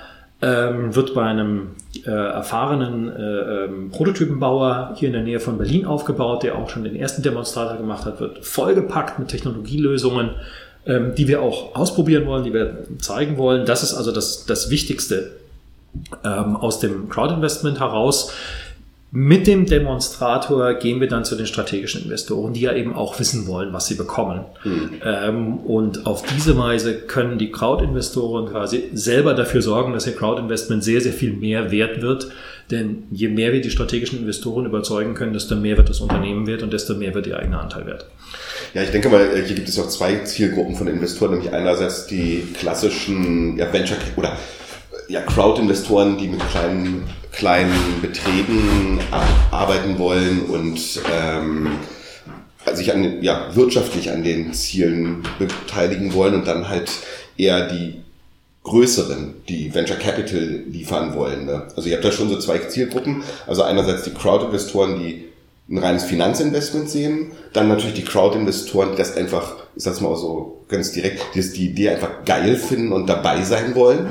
ähm, wird bei einem äh, erfahrenen äh, ähm, Prototypenbauer hier in der Nähe von Berlin aufgebaut, der auch schon den ersten Demonstrator gemacht hat, wird vollgepackt mit Technologielösungen, ähm, die wir auch ausprobieren wollen, die wir zeigen wollen. Das ist also das, das Wichtigste ähm, aus dem Crowdinvestment heraus. Mit dem Demonstrator gehen wir dann zu den strategischen Investoren, die ja eben auch wissen wollen, was sie bekommen. Mhm. Ähm, und auf diese Weise können die Crowd-Investoren quasi selber dafür sorgen, dass ihr Crowd-Investment sehr, sehr viel mehr wert wird. Denn je mehr wir die strategischen Investoren überzeugen können, desto mehr wird das Unternehmen wert und desto mehr wird ihr eigener Anteil wert. Ja, ich denke mal, äh, hier gibt es auch zwei Zielgruppen von Investoren, nämlich einerseits die klassischen ja, Venture oder ja, Crowd-Investoren, die mit kleinen, kleinen Beträgen arbeiten wollen und ähm, sich an, ja, wirtschaftlich an den Zielen beteiligen wollen und dann halt eher die größeren, die Venture Capital liefern wollen. Ne? Also ihr habt da schon so zwei Zielgruppen. Also einerseits die Crowd-Investoren, die ein reines Finanzinvestment sehen, dann natürlich die Crowd-Investoren, die das einfach, ich sag's mal so ganz direkt, die die Idee einfach geil finden und dabei sein wollen.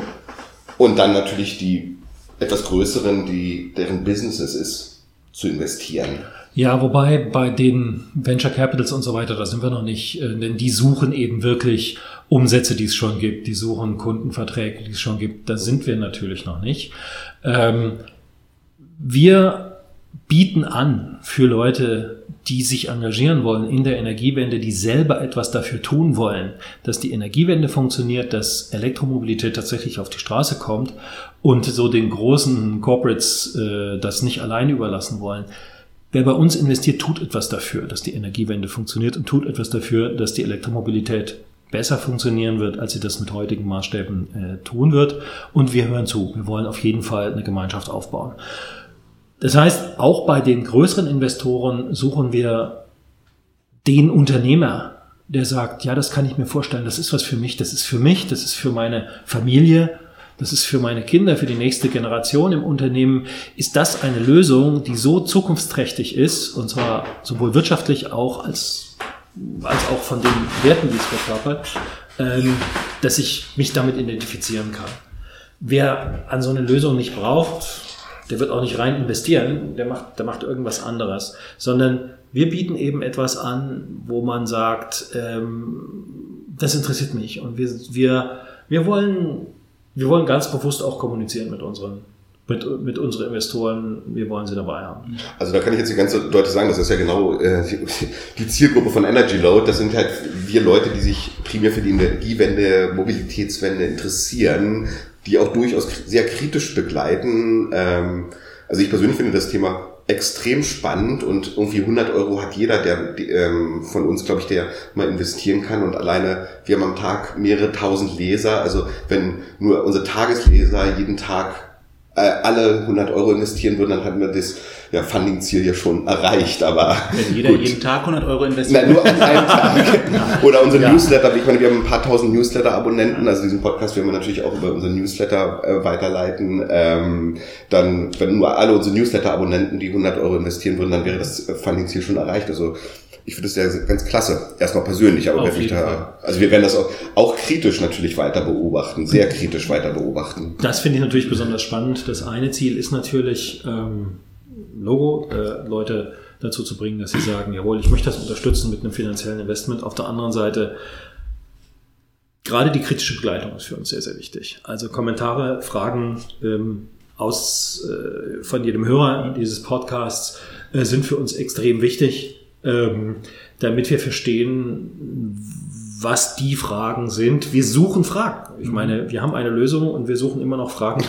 Und dann natürlich die etwas größeren, die, deren Business es ist, zu investieren. Ja, wobei bei den Venture Capitals und so weiter, da sind wir noch nicht, äh, denn die suchen eben wirklich Umsätze, die es schon gibt, die suchen Kundenverträge, die es schon gibt. Da sind wir natürlich noch nicht. Ähm, wir bieten an für Leute, die sich engagieren wollen in der Energiewende, die selber etwas dafür tun wollen, dass die Energiewende funktioniert, dass Elektromobilität tatsächlich auf die Straße kommt und so den großen Corporates äh, das nicht alleine überlassen wollen. Wer bei uns investiert, tut etwas dafür, dass die Energiewende funktioniert und tut etwas dafür, dass die Elektromobilität besser funktionieren wird, als sie das mit heutigen Maßstäben äh, tun wird. Und wir hören zu. Wir wollen auf jeden Fall eine Gemeinschaft aufbauen. Das heißt, auch bei den größeren Investoren suchen wir den Unternehmer, der sagt, ja, das kann ich mir vorstellen, das ist was für mich, das ist für mich, das ist für meine Familie, das ist für meine Kinder, für die nächste Generation im Unternehmen. Ist das eine Lösung, die so zukunftsträchtig ist, und zwar sowohl wirtschaftlich auch als, als auch von den Werten, die es verkörpert, ähm, dass ich mich damit identifizieren kann. Wer an so eine Lösung nicht braucht, der wird auch nicht rein investieren, der macht, der macht irgendwas anderes, sondern wir bieten eben etwas an, wo man sagt, ähm, das interessiert mich und wir, wir, wir wollen, wir wollen ganz bewusst auch kommunizieren mit unseren mit, mit unseren Investoren, wir wollen sie dabei haben. Also da kann ich jetzt ganz deutlich sagen, das ist ja genau äh, die Zielgruppe von Energy Load. Das sind halt wir Leute, die sich primär für die Energiewende, Mobilitätswende interessieren, die auch durchaus sehr kritisch begleiten. Ähm, also ich persönlich finde das Thema extrem spannend und irgendwie 100 Euro hat jeder, der ähm, von uns, glaube ich, der mal investieren kann und alleine, wir haben am Tag mehrere tausend Leser, also wenn nur unsere Tagesleser jeden Tag äh, alle 100 Euro investieren würden, dann hätten wir das ja, Funding-Ziel ja schon erreicht, aber. Wenn jeder gut. jeden Tag 100 Euro investiert. Na, nur an einem Tag. Oder unsere ja. Newsletter. Ich meine, wir haben ein paar tausend Newsletter-Abonnenten. Also diesen Podcast werden wir natürlich auch über unsere Newsletter äh, weiterleiten. Ähm, dann, wenn nur alle unsere Newsletter-Abonnenten die 100 Euro investieren würden, dann wäre das Funding-Ziel schon erreicht. Also ich finde das ja ganz klasse. Erstmal persönlich, aber jeden da, Fall. also wir werden das auch, auch kritisch natürlich weiter beobachten, sehr kritisch weiter beobachten. Das finde ich natürlich besonders spannend. Das eine Ziel ist natürlich, ähm, Logo äh, Leute dazu zu bringen, dass sie sagen, jawohl, ich möchte das unterstützen mit einem finanziellen Investment. Auf der anderen Seite gerade die kritische Begleitung ist für uns sehr, sehr wichtig. Also Kommentare, Fragen ähm, aus, äh, von jedem Hörer dieses Podcasts äh, sind für uns extrem wichtig, ähm, damit wir verstehen, was die Fragen sind. Wir suchen Fragen. Ich meine, wir haben eine Lösung und wir suchen immer noch Fragen,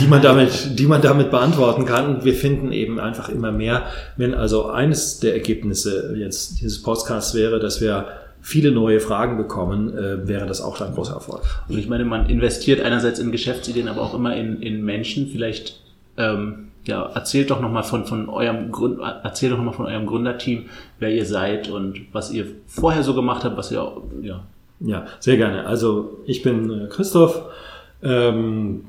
die man damit, die man damit beantworten kann. Und wir finden eben einfach immer mehr. Wenn also eines der Ergebnisse jetzt dieses Podcasts wäre, dass wir viele neue Fragen bekommen, äh, wäre das auch ein großer Erfolg. Und ich meine, man investiert einerseits in Geschäftsideen, aber auch immer in, in Menschen. Vielleicht ähm, ja, erzählt doch nochmal von, von eurem Grund, erzählt doch noch mal von eurem Gründerteam, wer ihr seid und was ihr vorher so gemacht habt, was ihr ja. Ja, sehr gerne. Also ich bin äh, Christoph, ähm,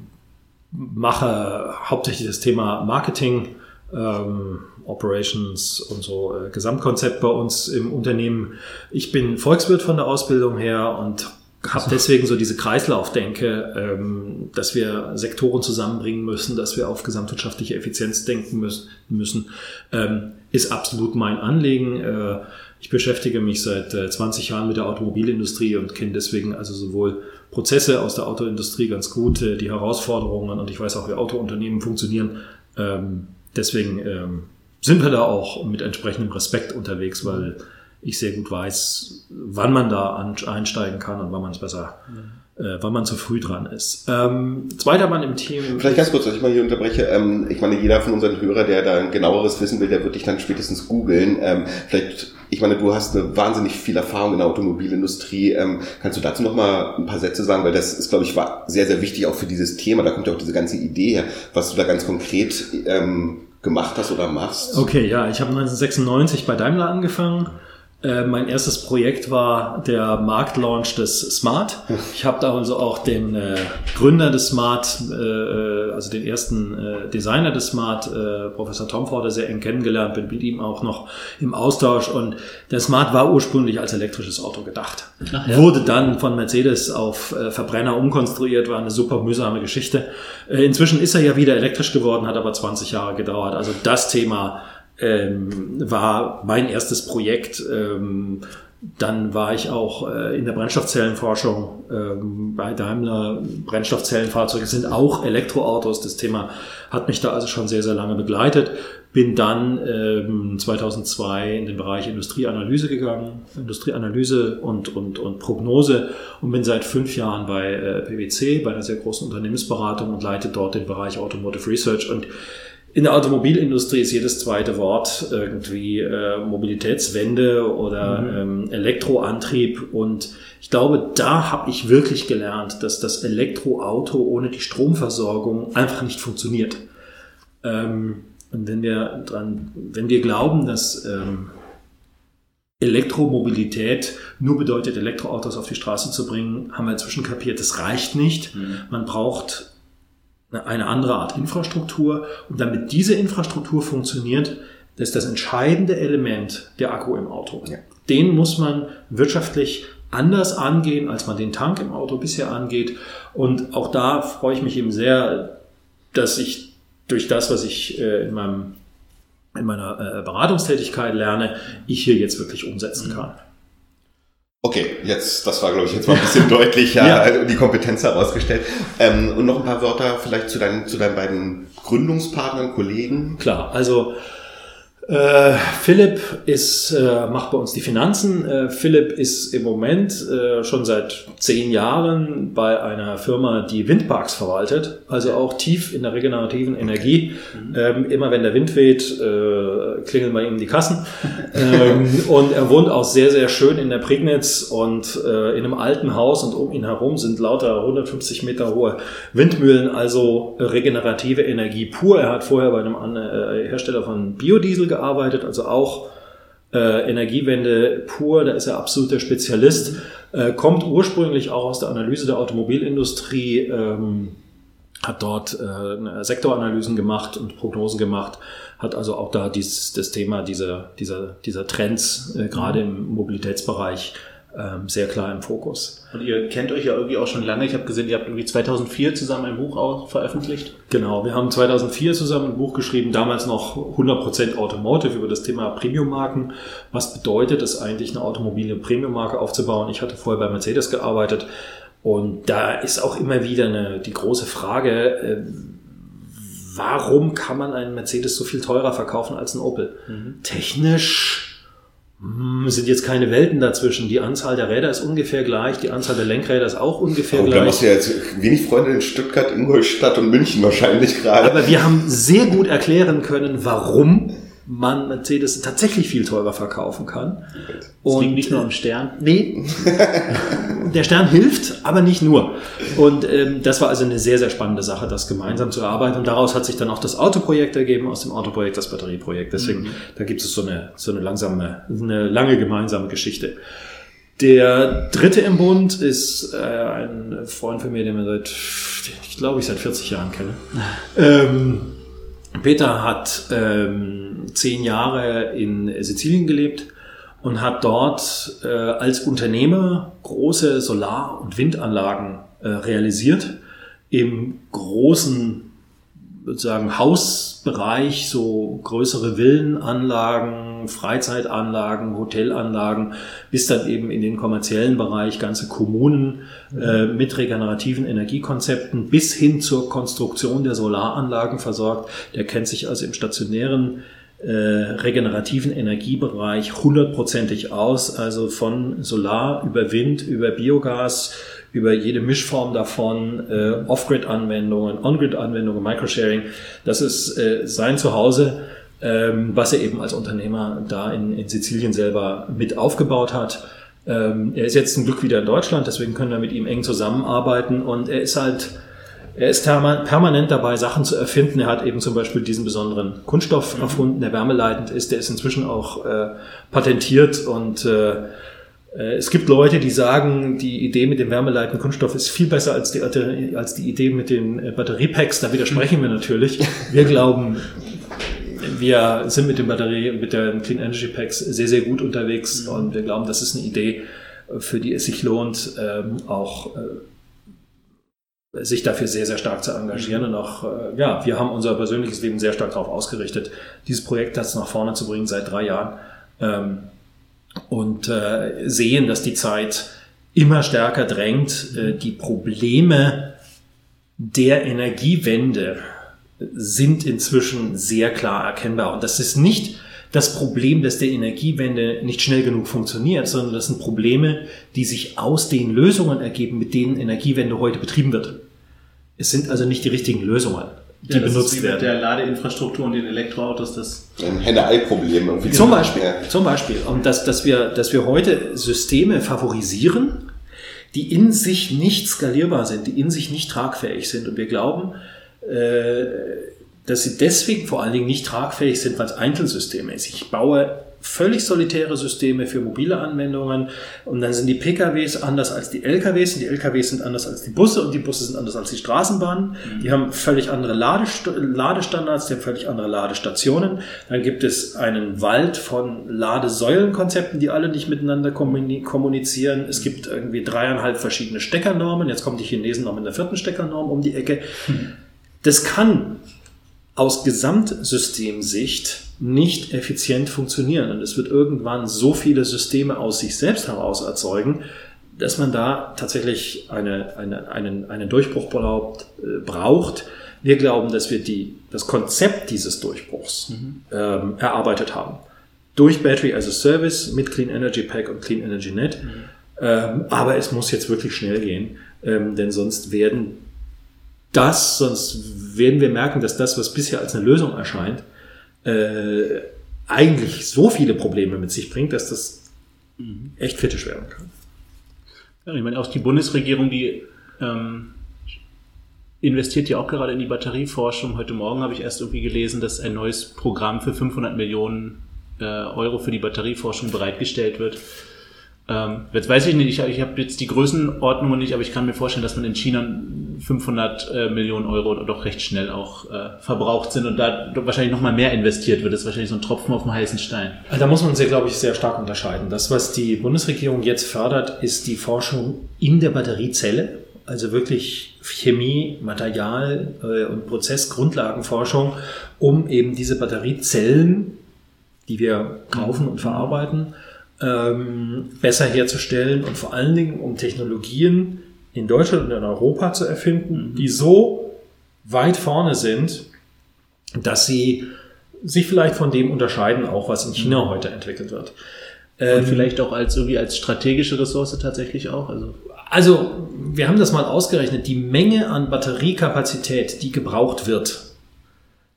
mache hauptsächlich das Thema Marketing, ähm, Operations und so äh, Gesamtkonzept bei uns im Unternehmen. Ich bin Volkswirt von der Ausbildung her und habe deswegen so diese Kreislaufdenke, ähm, dass wir Sektoren zusammenbringen müssen, dass wir auf gesamtwirtschaftliche Effizienz denken müssen, müssen ähm, ist absolut mein Anliegen. Äh, ich beschäftige mich seit äh, 20 Jahren mit der Automobilindustrie und kenne deswegen also sowohl Prozesse aus der Autoindustrie ganz gut, äh, die Herausforderungen und ich weiß auch, wie Autounternehmen funktionieren. Ähm, deswegen ähm, sind wir da auch mit entsprechendem Respekt unterwegs, weil ich sehr gut weiß, wann man da einsteigen kann und wann man es besser, mhm. äh, wann man zu früh dran ist. Ähm, zweiter Mann im Team. Vielleicht ganz kurz, dass ich mal hier unterbreche. Ähm, ich meine, jeder von unseren Hörern, der da ein genaueres wissen will, der wird dich dann spätestens googeln. Ähm, vielleicht, ich meine, du hast eine wahnsinnig viel Erfahrung in der Automobilindustrie. Ähm, kannst du dazu noch mal ein paar Sätze sagen? Weil das ist, glaube ich, war sehr, sehr wichtig auch für dieses Thema. Da kommt ja auch diese ganze Idee her, was du da ganz konkret ähm, gemacht hast oder machst. Okay, ja, ich habe 1996 bei Daimler angefangen äh, mein erstes Projekt war der Marktlaunch des Smart. Ich habe da also auch den äh, Gründer des Smart, äh, äh also den ersten äh, Designer des Smart, äh, Professor Tom Forder, sehr eng kennengelernt, bin mit ihm auch noch im Austausch. Und der Smart war ursprünglich als elektrisches Auto gedacht. Ja. Wurde dann von Mercedes auf Verbrenner umkonstruiert, war eine super mühsame Geschichte. inzwischen ist er ja wieder elektrisch geworden, hat aber 20 Jahre gedauert. Also das Thema ähm, war mein erstes Projekt. Ähm, dann war ich auch äh, in der Brennstoffzellenforschung ähm, bei Daimler. Brennstoffzellenfahrzeuge sind auch Elektroautos. Das Thema hat mich da also schon sehr, sehr lange begleitet. Bin dann ähm, 2002 in den Bereich Industrieanalyse gegangen, Industrieanalyse und, und, und Prognose und bin seit fünf Jahren bei äh, PwC, bei einer sehr großen Unternehmensberatung und leite dort den Bereich Automotive Research. Und in der Automobilindustrie ist jedes zweite Wort irgendwie äh, Mobilitätswende oder mhm. ähm, Elektroantrieb. Und ich glaube, da habe ich wirklich gelernt, dass das Elektroauto ohne die Stromversorgung einfach nicht funktioniert. Ähm, und wenn wir dran, wenn wir glauben, dass ähm, Elektromobilität nur bedeutet, Elektroautos auf die Straße zu bringen, haben wir inzwischen kapiert, das reicht nicht. Mhm. Man braucht eine andere Art Infrastruktur. Und damit diese Infrastruktur funktioniert, das ist das entscheidende Element der Akku im Auto. Ja. Den muss man wirtschaftlich anders angehen, als man den Tank im Auto bisher angeht. Und auch da freue ich mich eben sehr, dass ich durch das, was ich äh, in, meinem, in meiner äh, Beratungstätigkeit lerne, ich hier jetzt wirklich umsetzen mhm. Okay, jetzt, das war, glaube ich, jetzt mal ein bisschen deutlicher ja. die Kompetenz herausgestellt. Ähm, und noch ein paar Wörter vielleicht zu deinen, zu deinen beiden Gründungspartnern, Kollegen. Klar, also äh, Philipp ist, äh, macht bei uns die Finanzen. Äh, Philipp ist im Moment äh, schon seit zehn Jahren bei einer Firma, die Windparks verwaltet, also auch tief in der regenerativen Energie. Mhm. Ähm, immer wenn der Wind weht, äh, klingeln bei ihm die Kassen. ähm, und er wohnt auch sehr, sehr schön in der Prignitz und äh, in einem alten Haus und um ihn herum sind lauter 150 Meter hohe Windmühlen, also regenerative Energie pur. Er hat vorher bei einem Hersteller von Biodiesel gearbeitet, also auch äh, Energiewende pur, da ist er absoluter Spezialist, äh, kommt ursprünglich auch aus der Analyse der Automobilindustrie, ähm, hat dort äh, Sektoranalysen gemacht und Prognosen gemacht, hat also auch da dieses, das Thema dieser, dieser, dieser Trends äh, gerade im Mobilitätsbereich ähm, sehr klar im Fokus. Und ihr kennt euch ja irgendwie auch schon lange. Ich habe gesehen, ihr habt irgendwie 2004 zusammen ein Buch auch veröffentlicht. Genau, wir haben 2004 zusammen ein Buch geschrieben, damals noch 100% Automotive über das Thema Premium-Marken. Was bedeutet es eigentlich, eine automobile Premium-Marke aufzubauen? Ich hatte vorher bei Mercedes gearbeitet und da ist auch immer wieder eine, die große Frage, äh, warum kann man einen Mercedes so viel teurer verkaufen als ein Opel? Mhm. Technisch hm, sind jetzt keine Welten dazwischen. Die Anzahl der Räder ist ungefähr gleich, die Anzahl der Lenkräder ist auch ungefähr Aber gleich. Da hast du ja jetzt wenig Freunde in Stuttgart, Ingolstadt und München wahrscheinlich gerade. Aber wir haben sehr gut erklären können, warum man Mercedes tatsächlich viel teurer verkaufen kann. Das liegt nicht nur am Stern. Nee, der Stern hilft, aber nicht nur. Und ähm, das war also eine sehr, sehr spannende Sache, das gemeinsam zu erarbeiten. Und daraus hat sich dann auch das Autoprojekt ergeben, aus dem Autoprojekt das Batterieprojekt. Deswegen, mhm. da gibt es so eine, so eine langsame, eine lange gemeinsame Geschichte. Der dritte im Bund ist äh, ein Freund von mir, den wir seit, ich glaube ich, seit 40 Jahren kenne. Ähm, Peter hat ähm, zehn Jahre in Sizilien gelebt und hat dort äh, als Unternehmer große Solar- und Windanlagen äh, realisiert im großen sozusagen Hausbereich, so größere Villenanlagen, Freizeitanlagen, Hotelanlagen, bis dann eben in den kommerziellen Bereich ganze Kommunen äh, mit regenerativen Energiekonzepten bis hin zur Konstruktion der Solaranlagen versorgt. Der kennt sich also im stationären äh, regenerativen Energiebereich hundertprozentig aus, also von Solar über Wind, über Biogas, über jede Mischform davon, äh, Off-Grid-Anwendungen, On-Grid-Anwendungen, Microsharing. Das ist äh, sein Zuhause, ähm, was er eben als Unternehmer da in, in Sizilien selber mit aufgebaut hat. Ähm, er ist jetzt zum Glück wieder in Deutschland, deswegen können wir mit ihm eng zusammenarbeiten und er ist halt er ist permanent dabei, Sachen zu erfinden. Er hat eben zum Beispiel diesen besonderen Kunststoff erfunden, der wärmeleitend ist. Der ist inzwischen auch äh, patentiert und äh, äh, es gibt Leute, die sagen, die Idee mit dem wärmeleitenden Kunststoff ist viel besser als die, als die Idee mit den äh, Batteriepacks. Da widersprechen wir natürlich. Wir glauben, wir sind mit den Batterie, mit den Clean Energy Packs sehr, sehr gut unterwegs mhm. und wir glauben, das ist eine Idee, für die es sich lohnt, ähm, auch äh, sich dafür sehr, sehr stark zu engagieren. Mhm. Und auch, ja, wir haben unser persönliches Leben sehr stark darauf ausgerichtet, dieses Projekt das nach vorne zu bringen seit drei Jahren. Ähm, und äh, sehen, dass die Zeit immer stärker drängt. Äh, die Probleme der Energiewende sind inzwischen sehr klar erkennbar. Und das ist nicht das Problem, dass der Energiewende nicht schnell genug funktioniert, sondern das sind Probleme, die sich aus den Lösungen ergeben, mit denen Energiewende heute betrieben wird. Es sind also nicht die richtigen Lösungen die ja, benutzt werden. Mit der Ladeinfrastruktur und den Elektroautos das ein Henne-Ei-Problem irgendwie. Zum Beispiel, ja. zum Beispiel, und dass, dass wir, dass wir heute Systeme favorisieren, die in sich nicht skalierbar sind, die in sich nicht tragfähig sind. Und wir glauben, äh, dass sie deswegen vor allen Dingen nicht tragfähig sind, weil es Einzelsysteme ist. Ich baue völlig solitäre Systeme für mobile Anwendungen und dann sind die PKWs anders als die LKWs und die LKWs sind anders als die Busse und die Busse sind anders als die Straßenbahnen. Mhm. Die haben völlig andere Ladest Ladestandards, die haben völlig andere Ladestationen. Dann gibt es einen Wald von Ladesäulenkonzepten, die alle nicht miteinander kommunizieren. Es gibt irgendwie dreieinhalb verschiedene Steckernormen. Jetzt kommen die Chinesen noch mit einer vierten Steckernorm um die Ecke. Mhm. Das kann aus Gesamtsystemsicht nicht effizient funktionieren. Und es wird irgendwann so viele Systeme aus sich selbst heraus erzeugen, dass man da tatsächlich eine, eine, einen, einen Durchbruch braucht, äh, braucht. Wir glauben, dass wir die, das Konzept dieses Durchbruchs mhm. ähm, erarbeitet haben. Durch Battery as a Service mit Clean Energy Pack und Clean Energy Net. Mhm. Ähm, aber es muss jetzt wirklich schnell gehen, ähm, denn sonst werden das, sonst werden wir merken, dass das, was bisher als eine Lösung erscheint, äh, eigentlich so viele Probleme mit sich bringt, dass das echt kritisch werden kann. Ja, ich meine, auch die Bundesregierung, die ähm, investiert ja auch gerade in die Batterieforschung. Heute Morgen habe ich erst irgendwie gelesen, dass ein neues Programm für 500 Millionen äh, Euro für die Batterieforschung bereitgestellt wird. Ähm, jetzt weiß ich nicht, ich, ich habe jetzt die Größenordnungen nicht, aber ich kann mir vorstellen, dass man in China 500 äh, Millionen Euro doch recht schnell auch äh, verbraucht sind und da wahrscheinlich noch mal mehr investiert wird. Das ist wahrscheinlich so ein Tropfen auf dem heißen Stein. Also da muss man sehr, glaube ich, sehr stark unterscheiden. Das, was die Bundesregierung jetzt fördert, ist die Forschung in der Batteriezelle. Also wirklich Chemie, Material äh, und Prozessgrundlagenforschung, um eben diese Batteriezellen, die wir kaufen und verarbeiten, ähm, besser herzustellen und vor allen Dingen um Technologien in Deutschland und in Europa zu erfinden, mhm. die so weit vorne sind, dass sie sich vielleicht von dem unterscheiden, auch was in China mhm. heute entwickelt wird. Und ähm, vielleicht auch als irgendwie als strategische Ressource tatsächlich auch. Also, also wir haben das mal ausgerechnet. Die Menge an Batteriekapazität, die gebraucht wird,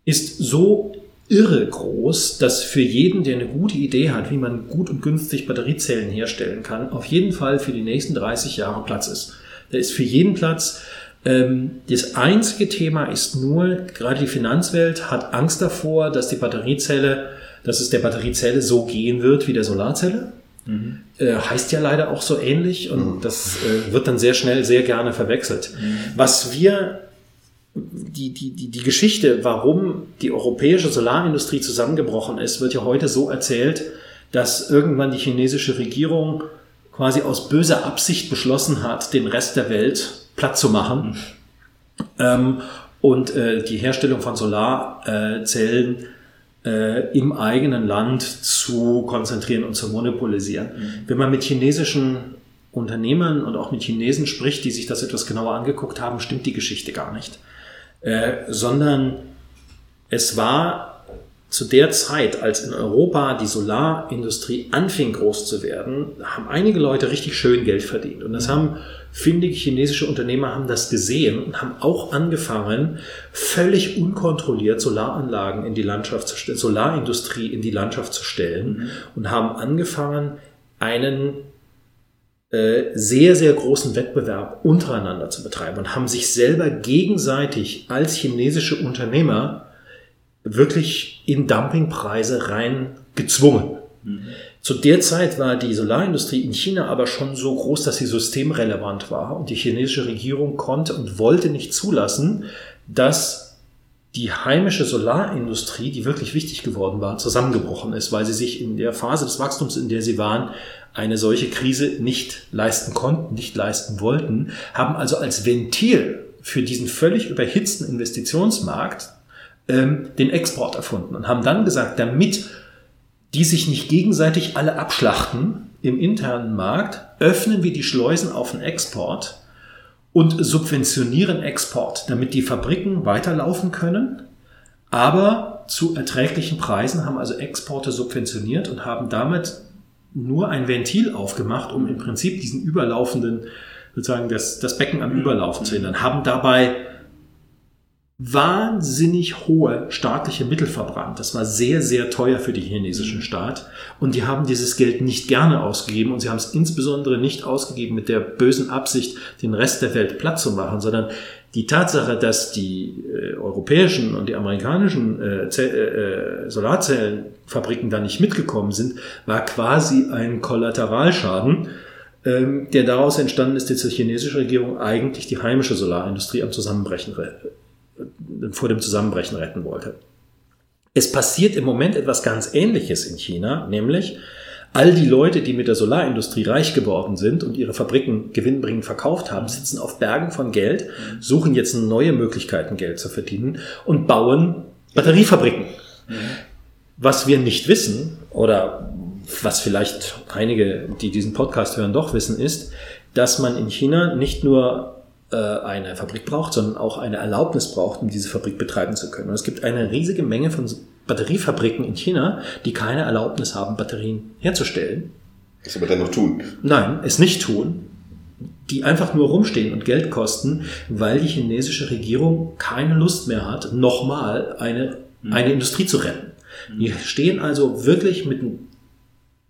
ist so irre groß, dass für jeden, der eine gute Idee hat, wie man gut und günstig Batteriezellen herstellen kann, auf jeden Fall für die nächsten 30 Jahre Platz ist. Da ist für jeden Platz. Ähm, das einzige Thema ist nur, gerade die Finanzwelt hat Angst davor, dass die Batteriezelle, dass es der Batteriezelle so gehen wird wie der Solarzelle. Mhm. Äh, heißt ja leider auch so ähnlich und mhm. das äh, wird dann sehr schnell sehr gerne verwechselt. Mhm. Was wir die, die, die, die Geschichte, warum die europäische Solarindustrie zusammengebrochen ist, wird ja heute so erzählt, dass irgendwann die chinesische Regierung quasi aus böser Absicht beschlossen hat, den Rest der Welt platt zu machen ähm, und äh, die Herstellung von Solarzellen äh, im eigenen Land zu konzentrieren und zu monopolisieren. Mhm. Wenn man mit chinesischen Unternehmern und auch mit Chinesen spricht, die sich das etwas genauer angeguckt haben, stimmt die Geschichte gar nicht. Äh, sondern es war zu der Zeit, als in Europa die Solarindustrie anfing groß zu werden, haben einige Leute richtig schön Geld verdient. Und das haben findige chinesische Unternehmer haben das gesehen und haben auch angefangen, völlig unkontrolliert Solaranlagen in die Landschaft zu stellen, Solarindustrie in die Landschaft zu stellen mhm. und haben angefangen, einen sehr, sehr großen Wettbewerb untereinander zu betreiben und haben sich selber gegenseitig als chinesische Unternehmer wirklich in Dumpingpreise rein gezwungen. Mhm. Zu der Zeit war die Solarindustrie in China aber schon so groß, dass sie systemrelevant war und die chinesische Regierung konnte und wollte nicht zulassen, dass die heimische Solarindustrie, die wirklich wichtig geworden war, zusammengebrochen ist, weil sie sich in der Phase des Wachstums, in der sie waren, eine solche Krise nicht leisten konnten, nicht leisten wollten, haben also als Ventil für diesen völlig überhitzten Investitionsmarkt ähm, den Export erfunden und haben dann gesagt, damit die sich nicht gegenseitig alle abschlachten im internen Markt, öffnen wir die Schleusen auf den Export und subventionieren Export, damit die Fabriken weiterlaufen können, aber zu erträglichen Preisen haben also Exporte subventioniert und haben damit nur ein Ventil aufgemacht, um im Prinzip diesen überlaufenden, sozusagen das, das Becken am Überlaufen zu hindern, haben dabei wahnsinnig hohe staatliche Mittel verbrannt. Das war sehr, sehr teuer für die chinesischen Staat. Und die haben dieses Geld nicht gerne ausgegeben und sie haben es insbesondere nicht ausgegeben mit der bösen Absicht, den Rest der Welt platt zu machen, sondern die Tatsache, dass die äh, europäischen und die amerikanischen äh, äh, Solarzellenfabriken da nicht mitgekommen sind, war quasi ein Kollateralschaden, ähm, der daraus entstanden ist, dass die chinesische Regierung eigentlich die heimische Solarindustrie am Zusammenbrechen, äh, vor dem Zusammenbrechen retten wollte. Es passiert im Moment etwas ganz Ähnliches in China, nämlich All die Leute, die mit der Solarindustrie reich geworden sind und ihre Fabriken gewinnbringend verkauft haben, sitzen auf Bergen von Geld, suchen jetzt neue Möglichkeiten, Geld zu verdienen und bauen Batteriefabriken. Was wir nicht wissen oder was vielleicht einige, die diesen Podcast hören, doch wissen, ist, dass man in China nicht nur eine Fabrik braucht, sondern auch eine Erlaubnis braucht, um diese Fabrik betreiben zu können. Und es gibt eine riesige Menge von Batteriefabriken in China, die keine Erlaubnis haben, Batterien herzustellen. Das aber dann noch tun. Nein, es nicht tun. Die einfach nur rumstehen und Geld kosten, weil die chinesische Regierung keine Lust mehr hat, nochmal eine, mhm. eine Industrie zu retten. Die stehen also wirklich mit,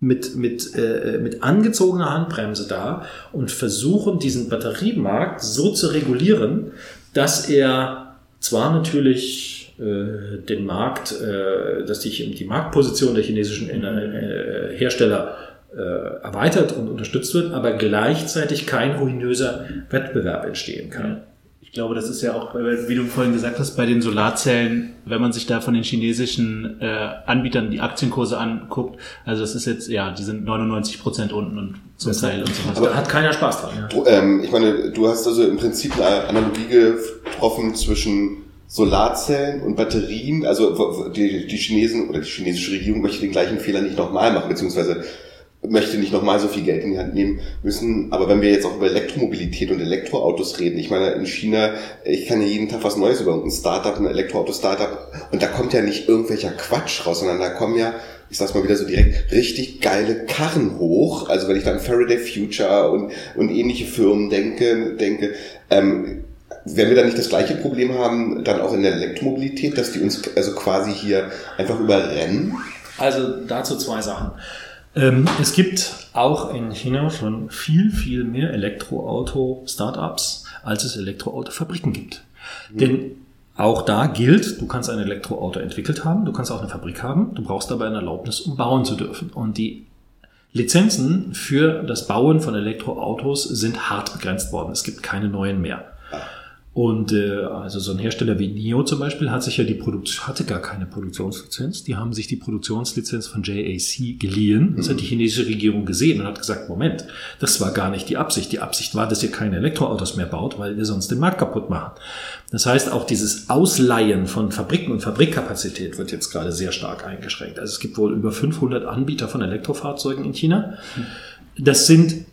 mit, mit, äh, mit angezogener Handbremse da und versuchen, diesen Batteriemarkt so zu regulieren, dass er zwar natürlich äh, den Markt, äh, dass sich die Marktposition der chinesischen äh, Hersteller erweitert und unterstützt wird, aber gleichzeitig kein ruinöser Wettbewerb entstehen kann. Ich glaube, das ist ja auch, wie du vorhin gesagt hast, bei den Solarzellen, wenn man sich da von den chinesischen äh, Anbietern die Aktienkurse anguckt, also das ist jetzt, ja, die sind 99 Prozent unten und zum Das- Teil und so Aber weiter. hat keiner Spaß dran. Ja. Du, ähm, ich meine, du hast also im Prinzip eine Analogie getroffen zwischen Solarzellen und Batterien. Also die, die Chinesen oder die chinesische Regierung möchte den gleichen Fehler nicht nochmal machen, beziehungsweise möchte nicht nochmal so viel Geld in die Hand nehmen müssen. Aber wenn wir jetzt auch über Elektromobilität und Elektroautos reden, ich meine, in China, ich kann ja jeden Tag was Neues über ein Startup, ein Elektroauto-Startup, und da kommt ja nicht irgendwelcher Quatsch raus, sondern da kommen ja, ich sag's mal wieder so direkt, richtig geile Karren hoch. Also wenn ich da an Faraday Future und, und ähnliche Firmen denke, denke, ähm, werden wir da nicht das gleiche Problem haben, dann auch in der Elektromobilität, dass die uns also quasi hier einfach überrennen? Also dazu zwei Sachen. Ähm, es gibt auch in China schon viel, viel mehr Elektroauto-Startups, als es Elektroauto-Fabriken gibt. Denn auch da gilt, du kannst ein Elektroauto entwickelt haben, du kannst auch eine Fabrik haben, du brauchst dabei eine Erlaubnis, um bauen zu dürfen. Und die Lizenzen für das Bauen von Elektroautos sind hart begrenzt worden. Es gibt keine neuen mehr. Und äh, also so ein Hersteller wie NIO zum Beispiel hat sich ja die Produktion, hatte gar keine Produktionslizenz. Die haben sich die Produktionslizenz von JAC geliehen. Das hat die chinesische Regierung gesehen und hat gesagt, Moment, das war gar nicht die Absicht. Die Absicht war, dass ihr keine Elektroautos mehr baut, weil wir sonst den Markt kaputt machen. Das heißt, auch dieses Ausleihen von Fabriken und Fabrikkapazität wird jetzt gerade sehr stark eingeschränkt. Also es gibt wohl über 500 Anbieter von Elektrofahrzeugen in China. Das sind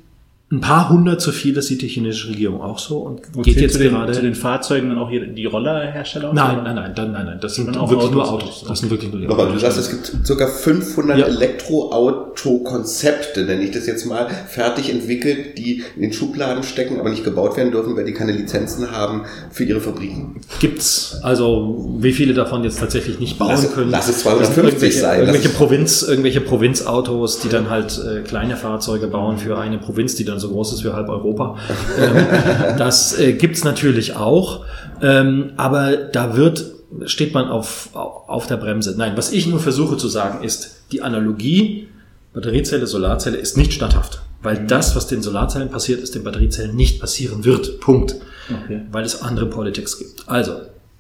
ein paar hundert zu viel, das sieht die chinesische Regierung auch so und Und geht jetzt zu den, gerade. zu den Fahrzeugen dann auch hier die Rollerhersteller? Nein, nein, nein, dann, nein, nein, das sind auch wirklich nur Autos. Autos. Das sind wirklich nur die Nochmal, du Autos. sagst, es gibt sogar 500 Ja. Elektroauto-Konzepte, nenne ich das jetzt mal, fertig entwickelt, die in den Schubladen stecken, aber nicht gebaut werden dürfen, weil die keine Lizenzen haben für ihre Fabriken. Gibt's, also wie viele davon jetzt tatsächlich nicht bauen Lass- können. lass es Das sind 250 irgendwelche, sein. Irgendwelche, Provinz, irgendwelche Provinzautos, die dann halt äh, kleine Fahrzeuge bauen für eine Provinz, die dann so groß ist wie halb Europa. ähm, das äh, gibt's natürlich auch, ähm, aber da wird steht man auf, auf der Bremse. Nein, was ich nur versuche zu sagen ist, die Analogie Batteriezelle, Solarzelle ist nicht statthaft. Weil das, was den Solarzellen passiert, ist den Batteriezellen nicht passieren wird. Punkt. Okay. Weil es andere Politics gibt. Also,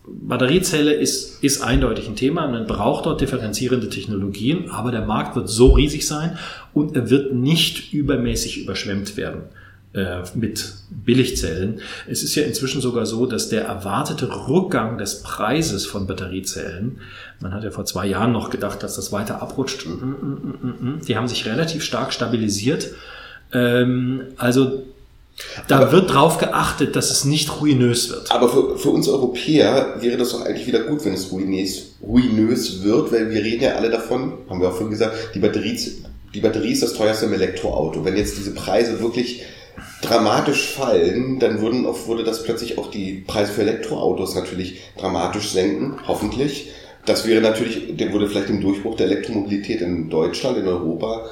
Batteriezelle ist, ist eindeutig ein Thema. Man braucht dort differenzierende Technologien, aber der Markt wird so riesig sein und er wird nicht übermäßig überschwemmt werden äh, mit Billigzellen. Es ist ja inzwischen sogar so, dass der erwartete Rückgang des Preises von Batteriezellen, man hat ja vor zwei Jahren noch gedacht, dass das weiter abrutscht, mm, mm, mm. die haben sich relativ stark stabilisiert. Ähm, also da wird drauf geachtet, dass es nicht ruinös wird. Aber für, für uns Europäer wäre das doch eigentlich wieder gut, wenn es ruinös, ruinös wird, weil wir reden ja alle davon, haben wir auch vorhin gesagt, die Batterie, die Batterie ist das teuerste im Elektroauto. Wenn jetzt diese Preise wirklich dramatisch fallen, dann würden würde das plötzlich auch die Preise für Elektroautos natürlich dramatisch senken, hoffentlich. Das wäre natürlich, der würde vielleicht dem Durchbruch der Elektromobilität in Deutschland, in Europa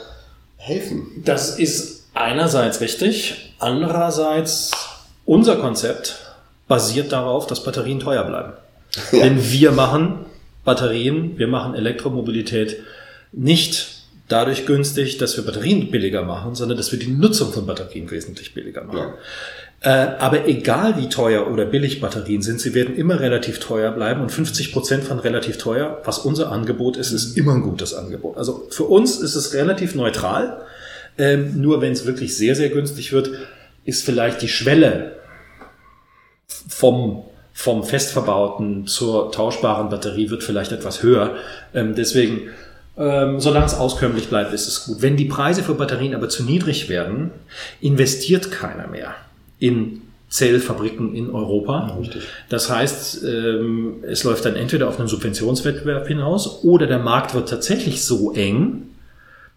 helfen. Das ist einerseits richtig, andererseits unser Konzept basiert darauf, dass Batterien teuer bleiben. Ja. Denn wir machen Batterien, wir machen Elektromobilität nicht dadurch günstig, dass wir Batterien billiger machen, sondern dass wir die Nutzung von Batterien wesentlich billiger machen. Äh, aber egal wie teuer oder billig Batterien sind, sie werden immer relativ teuer bleiben und 50 Prozent von relativ teuer, was unser Angebot ist, ist immer ein gutes Angebot. Also für uns ist es relativ neutral. Ähm, nur wenn es wirklich sehr, sehr günstig wird, ist vielleicht die Schwelle vom, vom festverbauten zur tauschbaren Batterie wird vielleicht etwas höher. Ähm, deswegen, ähm, solange es auskömmlich bleibt, ist es gut. Wenn die Preise für Batterien aber zu niedrig werden, investiert keiner mehr in Zellfabriken in Europa. Richtig. Das heißt, ähm, es läuft dann entweder auf einen Subventionswettbewerb hinaus oder der Markt wird tatsächlich so eng,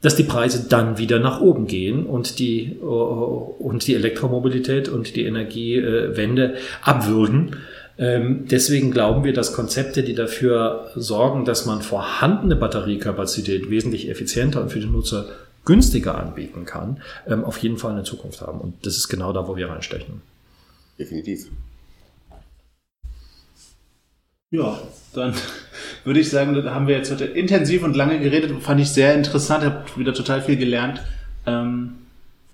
dass die Preise dann wieder nach oben gehen und die, äh, und die Elektromobilität und die Energiewende abwürgen. Ähm, deswegen glauben wir, dass Konzepte, die dafür sorgen, dass man vorhandene Batteriekapazität wesentlich effizienter und für den Nutzer günstiger anbieten kann, ähm, auf jeden Fall eine Zukunft haben. Und das ist genau da, wo wir reinstechen. Definitiv. Ja, dann würde ich sagen, da haben wir jetzt heute intensiv und lange geredet. Fand ich sehr interessant, habe wieder total viel gelernt. Ähm,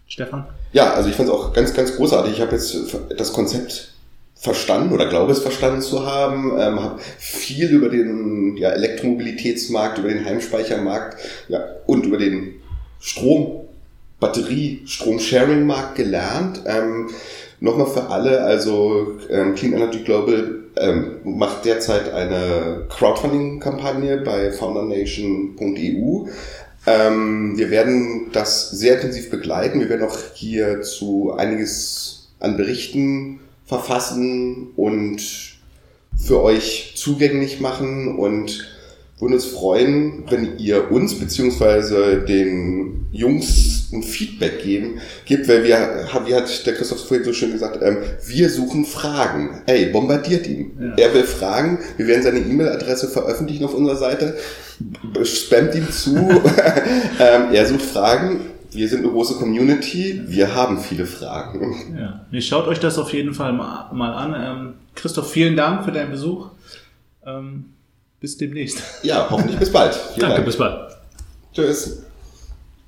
Stefan? Ja, also ich fand es auch ganz, ganz großartig. Ich habe jetzt das Konzept verstanden oder glaube es verstanden zu haben, ähm, habe viel über den ja, Elektromobilitätsmarkt, über den Heimspeichermarkt ja, und über den Strom, Batterie, Strom-Sharing-Markt gelernt. Ähm, Nochmal für alle, also ähm, Clean Energy Global ähm, macht derzeit eine Crowdfunding-Kampagne bei foundernation.eu. Ähm, wir werden das sehr intensiv begleiten. Wir werden auch hierzu einiges an Berichten verfassen und für euch zugänglich machen und würden uns freuen, wenn ihr uns beziehungsweise den Jungs ein Feedback geben, gibt, weil wir, wie hat der Christoph vorhin so schön gesagt, ähm, wir suchen Fragen. Ey, bombardiert ihn. Ja. Er will Fragen, wir werden seine E-Mail-Adresse veröffentlichen auf unserer Seite, spammt ihm zu, ähm, er sucht Fragen, wir sind eine große Community, wir haben viele Fragen. Ja, ihr schaut euch das auf jeden Fall mal, mal an. Ähm, Christoph, vielen Dank für deinen Besuch. Ähm, bis demnächst. Ja, hoffentlich bis bald. Vielen Danke, Dank. bis bald. Tschüss.